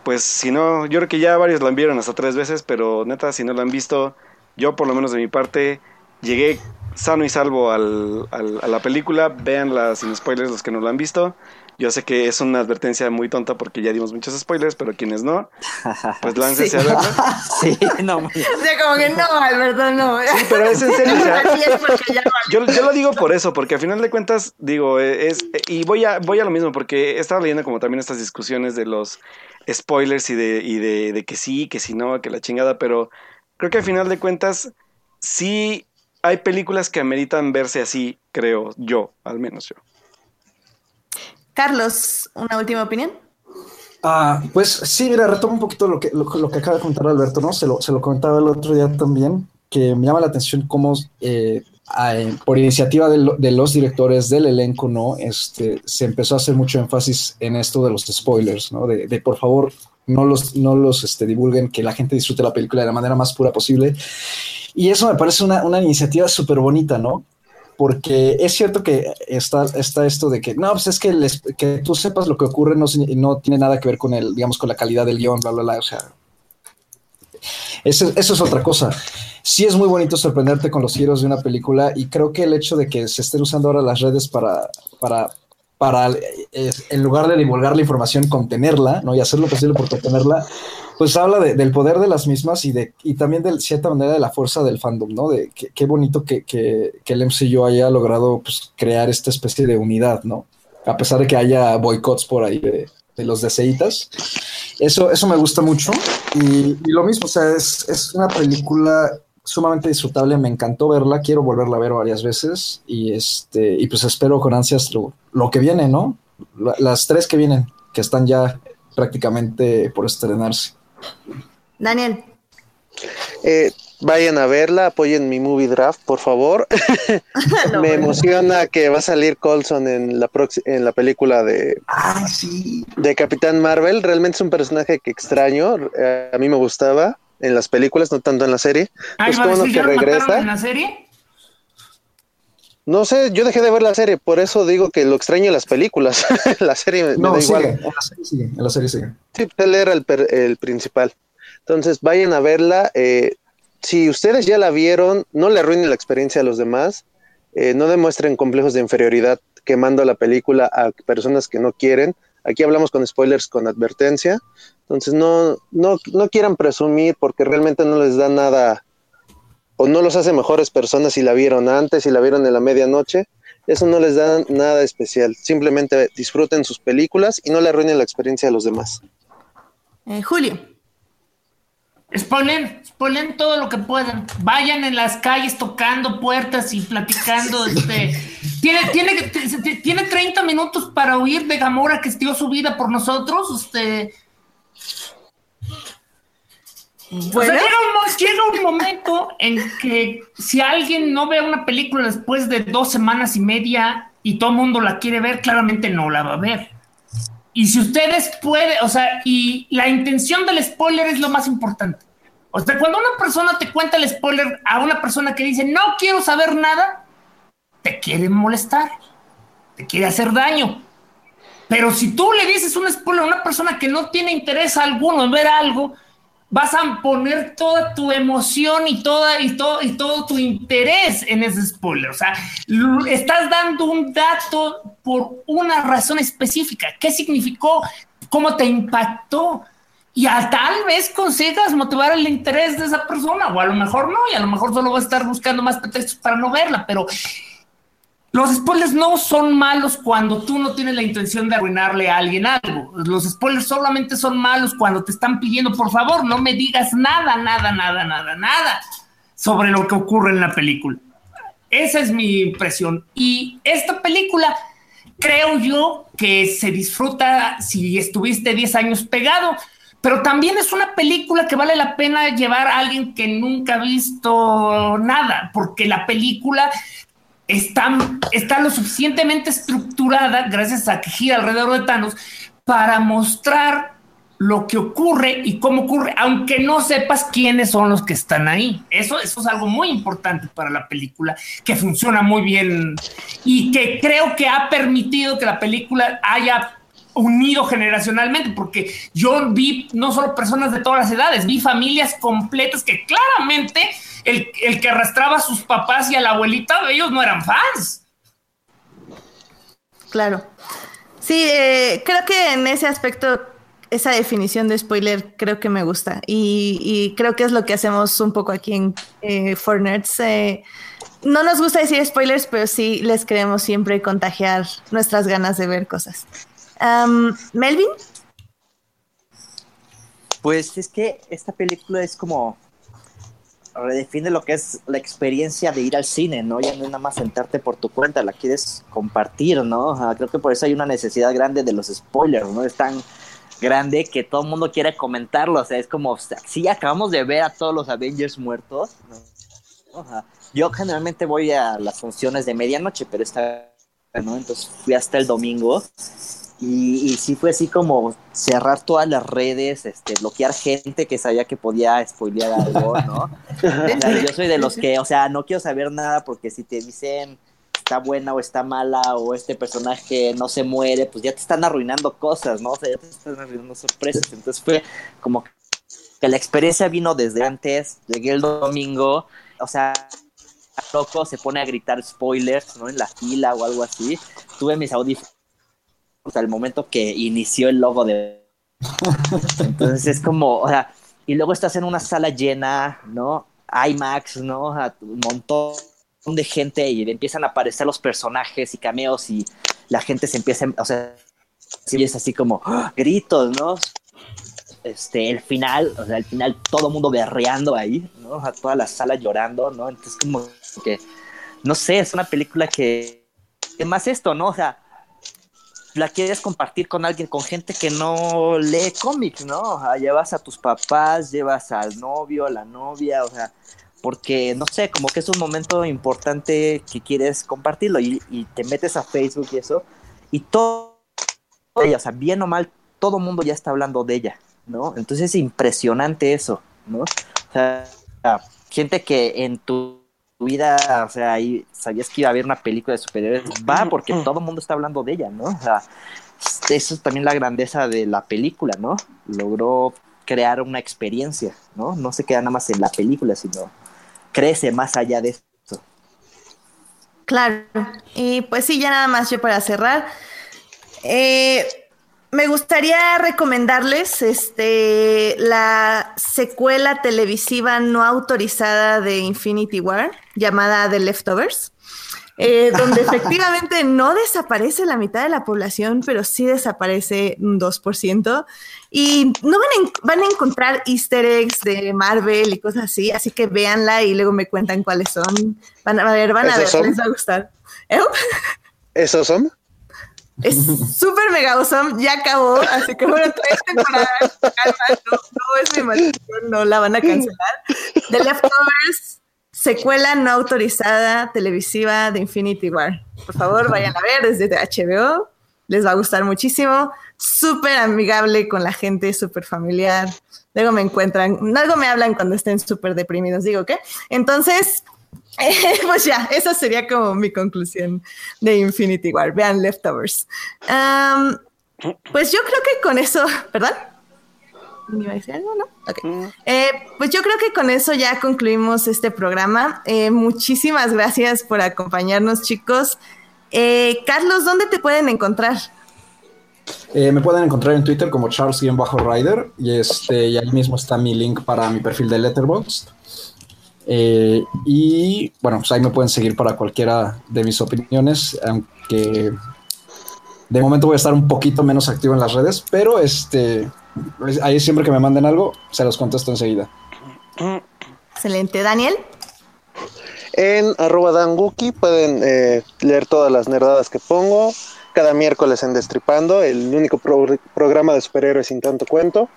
pues si no, yo creo que ya varios lo vieron hasta tres veces, pero neta si no lo han visto, yo por lo menos de mi parte llegué sano y salvo al, al, a la película, véanla sin spoilers los que no lo han visto. Yo sé que es una advertencia muy tonta porque ya dimos muchos spoilers, pero quienes no, pues láncese a verla. Sí, no. O sea, como que no, Alberto, no. Sí, pero es en serio. yo, yo, lo digo por eso, porque al final de cuentas, digo, es. Y voy a, voy a lo mismo, porque he estado leyendo como también estas discusiones de los spoilers y de, y de, de que sí, que si no, que la chingada, pero creo que al final de cuentas, sí hay películas que ameritan verse así, creo yo, al menos yo. Carlos, ¿una última opinión? Ah, pues sí, mira, retomo un poquito lo que, lo, que acaba de comentar Alberto, ¿no? Se lo, se lo, comentaba el otro día también, que me llama la atención cómo, eh, por iniciativa de, de, los directores del elenco, ¿no? Este, se empezó a hacer mucho énfasis en esto de los spoilers, ¿no? De, de por favor, no los, no los este, divulguen, que la gente disfrute la película de la manera más pura posible. Y eso me parece una, una iniciativa súper bonita, ¿no? Porque es cierto que está, está esto de que, no, pues es que, que tú sepas lo que ocurre no, no tiene nada que ver con el, digamos, con la calidad del guion, bla, bla, bla, o sea, eso, eso, es otra cosa. Sí es muy bonito sorprenderte con los giros de una película y creo que el hecho de que se estén usando ahora las redes para, para para, eh, en lugar de divulgar la información, contenerla, ¿no? Y hacer lo posible por contenerla, pues habla del poder de las mismas y, de, y también de cierta manera de la fuerza del fandom, ¿no? De qué bonito que, que, que, el MCU haya logrado pues, crear esta especie de unidad, ¿no? A pesar de que haya boicots por ahí de, de los deseitas. Eso, eso me gusta mucho. Y, y lo mismo, o sea, es, es una película sumamente disfrutable, me encantó verla, quiero volverla a ver varias veces y este y pues espero con ansias lo, que viene, ¿no? las tres que vienen, que están ya prácticamente por estrenarse. Daniel. Eh, vayan a verla, apoyen mi movie draft, por favor. me emociona que va a salir Colson en la en la película de, de Capitán Marvel. Realmente es un personaje que extraño, eh, a mí me gustaba en las películas, no tanto en la serie. pues como que regresa. ¿En la serie? No sé, yo dejé de ver la serie, por eso digo que lo extraño en las películas. la serie no, me da igual. En la serie sigue, en la serie sigue. Sí, él era el, el principal. Entonces, vayan a verla. Eh, si ustedes ya la vieron, no le arruinen la experiencia a los demás. Eh, no demuestren complejos de inferioridad quemando la película a personas que no quieren. Aquí hablamos con spoilers con advertencia. Entonces no, no, no quieran presumir porque realmente no les da nada o no los hace mejores personas si la vieron antes, si la vieron en la medianoche. Eso no les da nada especial. Simplemente disfruten sus películas y no le arruinen la experiencia a los demás. Eh, Julio. Spoilen, spoilen todo lo que puedan. Vayan en las calles tocando puertas y platicando. Este, tiene, tiene, tiene 30 minutos para huir de Gamora que dio su vida por nosotros. Este, bueno. llega, un, momento en que si alguien no ve una película después de dos semanas y media y todo el mundo la quiere ver, claramente no la va a ver. Y si ustedes pueden, o sea, y la intención del spoiler es lo más importante. O sea, cuando una persona te cuenta el spoiler a una persona que dice, no quiero saber nada, te quiere molestar, te quiere hacer daño. Pero si tú le dices un spoiler a una persona que no tiene interés alguno en ver algo, vas a poner toda tu emoción y, toda, y, todo, y todo tu interés en ese spoiler. O sea, estás dando un dato por una razón específica. ¿Qué significó cómo te impactó y a tal vez consigas motivar el interés de esa persona, o a lo mejor no, y a lo mejor solo vas a estar buscando más pretextos para no verla, pero los spoilers no son malos cuando tú no tienes la intención de arruinarle a alguien algo. Los spoilers solamente son malos cuando te están pidiendo, por favor, no me digas nada, nada, nada, nada, nada sobre lo que ocurre en la película. Esa es mi impresión. Y esta película, creo yo que se disfruta si estuviste 10 años pegado pero también es una película que vale la pena llevar a alguien que nunca ha visto nada, porque la película está, está lo suficientemente estructurada, gracias a que gira alrededor de Thanos, para mostrar lo que ocurre y cómo ocurre, aunque no sepas quiénes son los que están ahí. Eso, eso es algo muy importante para la película, que funciona muy bien y que creo que ha permitido que la película haya unido generacionalmente, porque yo vi no solo personas de todas las edades, vi familias completas que claramente el, que arrastraba a sus papás y a la abuelita, ellos no eran fans. Claro. Sí, eh, creo que en ese aspecto, esa definición de spoiler creo que me gusta. Y, creo que es lo que hacemos un poco aquí en eh, For Nerds. Eh, no nos gusta decir spoilers, pero sí les queremos siempre contagiar nuestras ganas de ver cosas. Melvin. Pues es que esta película es como redefine lo que es la experiencia de ir al cine, ¿no? Ya no es nada más sentarte por tu cuenta, la quieres compartir, ¿no? creo que por eso hay una necesidad grande de los spoilers, ¿no? Es tan grande que todo el mundo quiere comentarlo, o sea, es como, si acabamos de ver a todos los Avengers muertos, yo generalmente voy a las funciones de medianoche, pero esta, ¿no? Entonces fui hasta el domingo y, sí fue así como cerrar todas las redes, este, bloquear gente que sabía que podía spoilear algo, ¿no? yo soy de los que, o sea, no quiero saber nada porque si te dicen está buena o está mala o este personaje no se muere, pues ya te están arruinando cosas, ¿no? O sea, ya te están arruinando sorpresas. Entonces fue como que la experiencia vino desde antes, llegué el domingo, o sea, loco se pone a gritar spoilers, ¿no? En la fila o algo así. Tuve mis audífonos hasta el momento que inició el logo de... Entonces es como, o sea, y luego estás en una sala llena, ¿no? IMAX, ¿no? un montón de gente y empiezan a aparecer los personajes y cameos y la gente se empieza, o sea, es así como ¡ah! gritos, ¿no? Este, el final, o sea, el final todo mundo berreando ahí, ¿no? A toda la sala llorando, ¿no? Entonces como que, no sé, es una película que, es más esto, ¿no? O sea, la quieres compartir con alguien, con gente que no lee cómics, ¿no? llevas a tus papás, llevas al novio, a la novia, o sea, porque no sé, como que es un momento importante que quieres compartirlo y, te metes a Facebook y eso, y todo, ella, o sea, bien o mal, todo mundo ya está hablando de ella, ¿no? Entonces es impresionante eso, ¿no? O sea, gente que en tu vida, o sea, ahí sabías que iba a haber una película de superhéroes, va porque todo el mundo está hablando de ella, ¿no? O sea, eso es también la grandeza de la película, ¿no? Logró crear una experiencia, ¿no? No se queda nada más en la película, sino crece más allá de eso. Claro, y pues sí, ya nada más yo para cerrar. Eh, me gustaría recomendarles este, la secuela televisiva no autorizada de Infinity War, llamada The Leftovers, eh, donde efectivamente no desaparece la mitad de la población, pero sí desaparece un 2%. Y no van a, van a encontrar easter eggs de Marvel y cosas así, así que véanla y luego me cuentan cuáles son. Van a ver, van a ver, les va a gustar. ¿Eh? ¿Esos son? Es súper mega awesome, ya acabó, así que bueno, tres temporadas, no, no es mi maldición, no la van a cancelar. The Leftovers, secuela no autorizada televisiva de Infinity War. Por favor, vayan a ver desde HBO, les va a gustar muchísimo, súper amigable con la gente, súper familiar. Luego me encuentran, luego me hablan cuando estén súper deprimidos, digo, ¿qué? Entonces, pues ya, esa sería como mi conclusión de Infinity War. Vean Leftovers. pues yo creo que con eso, ¿perdón? ¿Me iba a decir algo, no? Mm. Eh, pues yo creo que con eso ya concluimos este programa. Eh, muchísimas gracias por acompañarnos, chicos. Eh, Carlos, ¿dónde te pueden encontrar? Eh, me pueden encontrar en Twitter como Charles-Rider y, este, y ahí mismo está mi link para mi perfil de Letterboxd. Eh, y bueno, pues ahí me pueden seguir para cualquiera de mis opiniones, aunque de momento voy a estar un poquito menos activo en las redes, pero este, ahí siempre que me manden algo, se los contesto enseguida. Excelente, Daniel. En arroba danguki pueden eh, leer todas las nerdadas que pongo. Cada miércoles en Destripando, el único programa de superhéroes sin tanto cuento.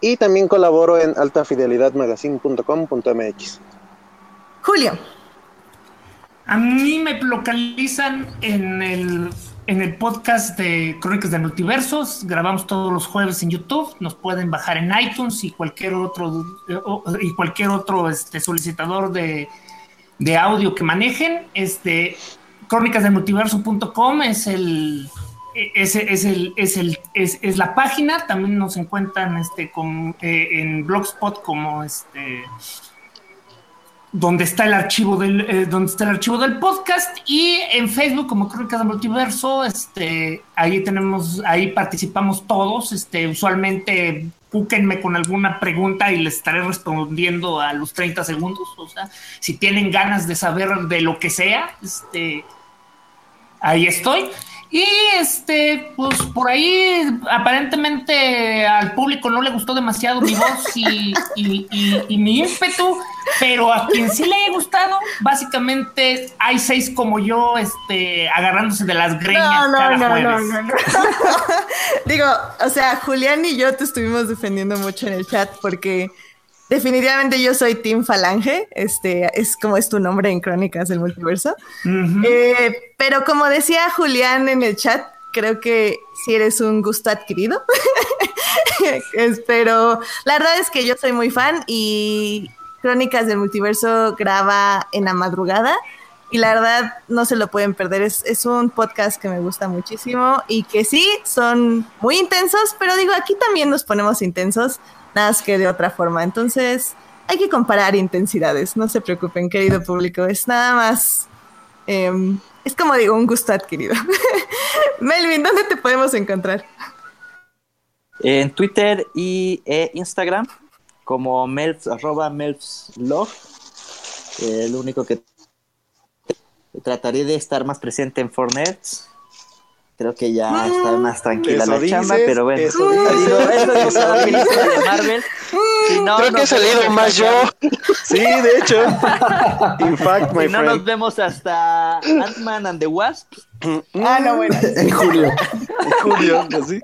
Y también colaboro en altafidelidadmagazine.com.mx. Julio. A mí me localizan en el, en el podcast de Crónicas de Multiversos. Grabamos todos los jueves en YouTube. Nos pueden bajar en iTunes y cualquier otro y cualquier otro este, solicitador de, de audio que manejen. Este crónicasdelmultiverso.com es el es, es, el, es, el, es, es, la página, también nos encuentran este, con, eh, en Blogspot como este donde está el archivo del eh, donde está el archivo del podcast y en Facebook como Crónicas del Multiverso este ahí tenemos ahí participamos todos este usualmente búsquenme con alguna pregunta y les estaré respondiendo a los 30 segundos o sea si tienen ganas de saber de lo que sea este ahí estoy y este, pues por ahí aparentemente al público no le gustó demasiado mi voz y, mi ímpetu, pero a quien sí le ha gustado, básicamente hay seis como yo, este, agarrándose de las greñas. No, no, no, no, no, no. Digo, o sea, Julián y yo te estuvimos defendiendo mucho en el chat porque Definitivamente yo soy Team Falange, este es como es tu nombre en Crónicas del Multiverso. Eh, pero como decía Julián en el chat, creo que si eres un gusto adquirido. pero la verdad es que yo soy muy fan y Crónicas del Multiverso graba en la madrugada y la verdad no se lo pueden perder. Es, es, un podcast que me gusta muchísimo y que sí, son muy intensos, pero digo, aquí también nos ponemos intensos que de otra forma. Entonces, hay que comparar intensidades, no se preocupen, querido público, es nada más, em, es como digo, un gusto adquirido. Melvin, ¿dónde te podemos encontrar? En Twitter y e Instagram, como melfs, arroba melfslove. el único que trataré de estar más presente en Fortnite creo que ya está más tranquila la chamba, pero bueno. Eso digo, eso de Marvel. No, creo que he salido más yo. Sí, de hecho. In fact, my si no nos vemos hasta Ant-Man and the Wasp. Ah, no, bueno. En julio. En julio, así.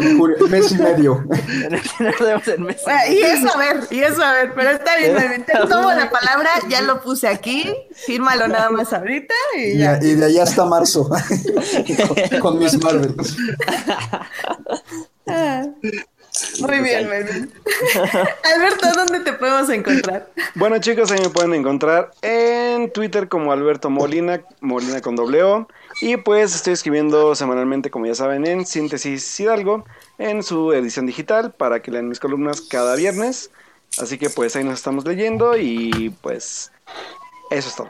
En julio, mes y medio. nos vemos en mes y eso a ver, y eso a ver, pero está bien, te tomo la palabra, ya lo puse aquí, fírmalo nada más ahorita y ya. Y, de allá hasta marzo, con, mis Marvel. Ah. Muy bien, muy bien. Alberto, ¿dónde te podemos encontrar? Bueno, chicos, ahí me pueden encontrar en Twitter como Alberto Molina, Molina con doble O. Y pues estoy escribiendo semanalmente, como ya saben, en Síntesis Hidalgo, en su edición digital, para que lean mis columnas cada viernes. Así que pues ahí nos estamos leyendo y pues eso es todo.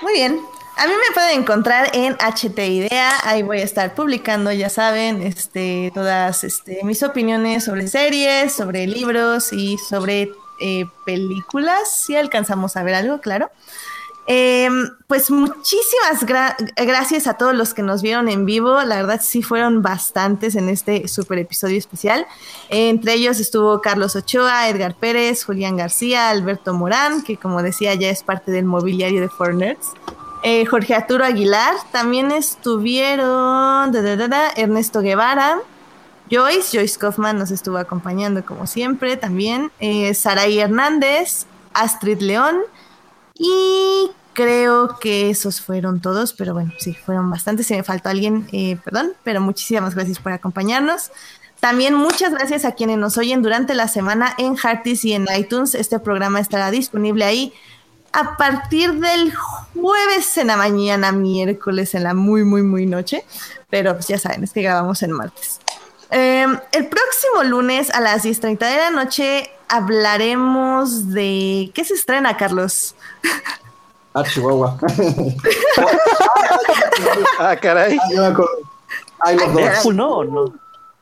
Muy bien, a mí me pueden encontrar en HT Idea, ahí voy a estar publicando, ya saben, este, todas este, mis opiniones sobre series, sobre libros y sobre eh, películas, si alcanzamos a ver algo, claro. Em, pues muchísimas gracias a todos los que nos vieron en vivo. La verdad sí fueron bastantes en este super episodio especial. entre ellos estuvo Carlos Ochoa, Edgar Pérez, Julián García, Alberto Morán, que como decía ya es parte del mobiliario de Four Nerds. Eh, Jorge Arturo Aguilar, también estuvieron Ernesto Guevara, Joyce, Joyce Kaufman nos estuvo acompañando como siempre también, eh, Saray Hernández, Astrid León y creo que esos fueron todos, pero bueno, sí, fueron bastantes, si me faltó alguien, eh, perdón, pero muchísimas gracias por acompañarnos. También muchas gracias a quienes nos oyen durante la semana en Heartis y en iTunes. Este programa estará disponible ahí a partir del jueves en la mañana, miércoles en la muy, muy, muy noche. Pero pues ya saben, es que grabamos en martes. Em, el próximo lunes a las 10.30 de la noche hablaremos de... ¿Qué se estrena, Carlos? Ah, Chihuahua. ah, caray. I Love Dogs. Deadpool, ¿no? ¿no?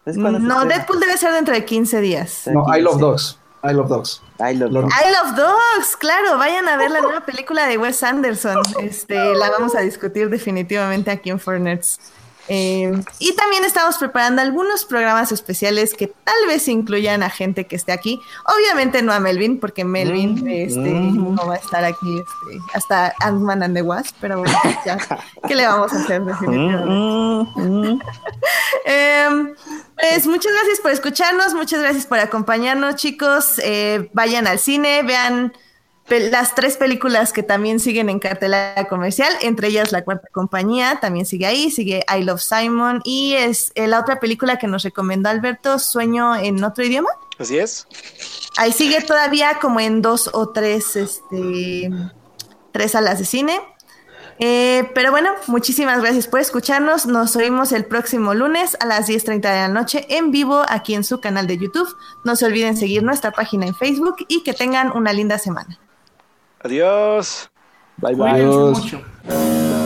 ¿Es cuando se No? Deadpool debe ser dentro de 15 días. No, I Love Dogs. I Love Dogs. I love Lo- dogs. I Love Dogs, claro, vayan a ver la nueva película de Wes Anderson. Este, la vamos a discutir definitivamente aquí en Fornets. Eh, y también estamos preparando algunos programas especiales que tal vez incluyan a gente que esté aquí. Obviamente no a Melvin, porque Melvin este, no va a estar aquí este, hasta Ant-Man and the Wasp, pero bueno, ya, ¿qué le vamos a hacer definitivamente? Mm, mm. Eh, pues muchas gracias por escucharnos, muchas gracias por acompañarnos, chicos. Eh, vayan al cine, vean las tres películas que también siguen en cartelera comercial, entre ellas La Cuarta Compañía, también sigue ahí, sigue I Love Simon y es eh, la otra película que nos recomendó Alberto, Sueño en otro idioma. Así es. Ahí sigue todavía como en dos o tres, este, tres salas de cine. Eh, pero bueno, muchísimas gracias por escucharnos. Nos oímos el próximo lunes a las 10.30 de la noche en vivo aquí en su canal de YouTube. No se olviden seguir nuestra página en Facebook y que tengan una linda semana. Adiós. Bye bye. Cuídense Adiós. mucho.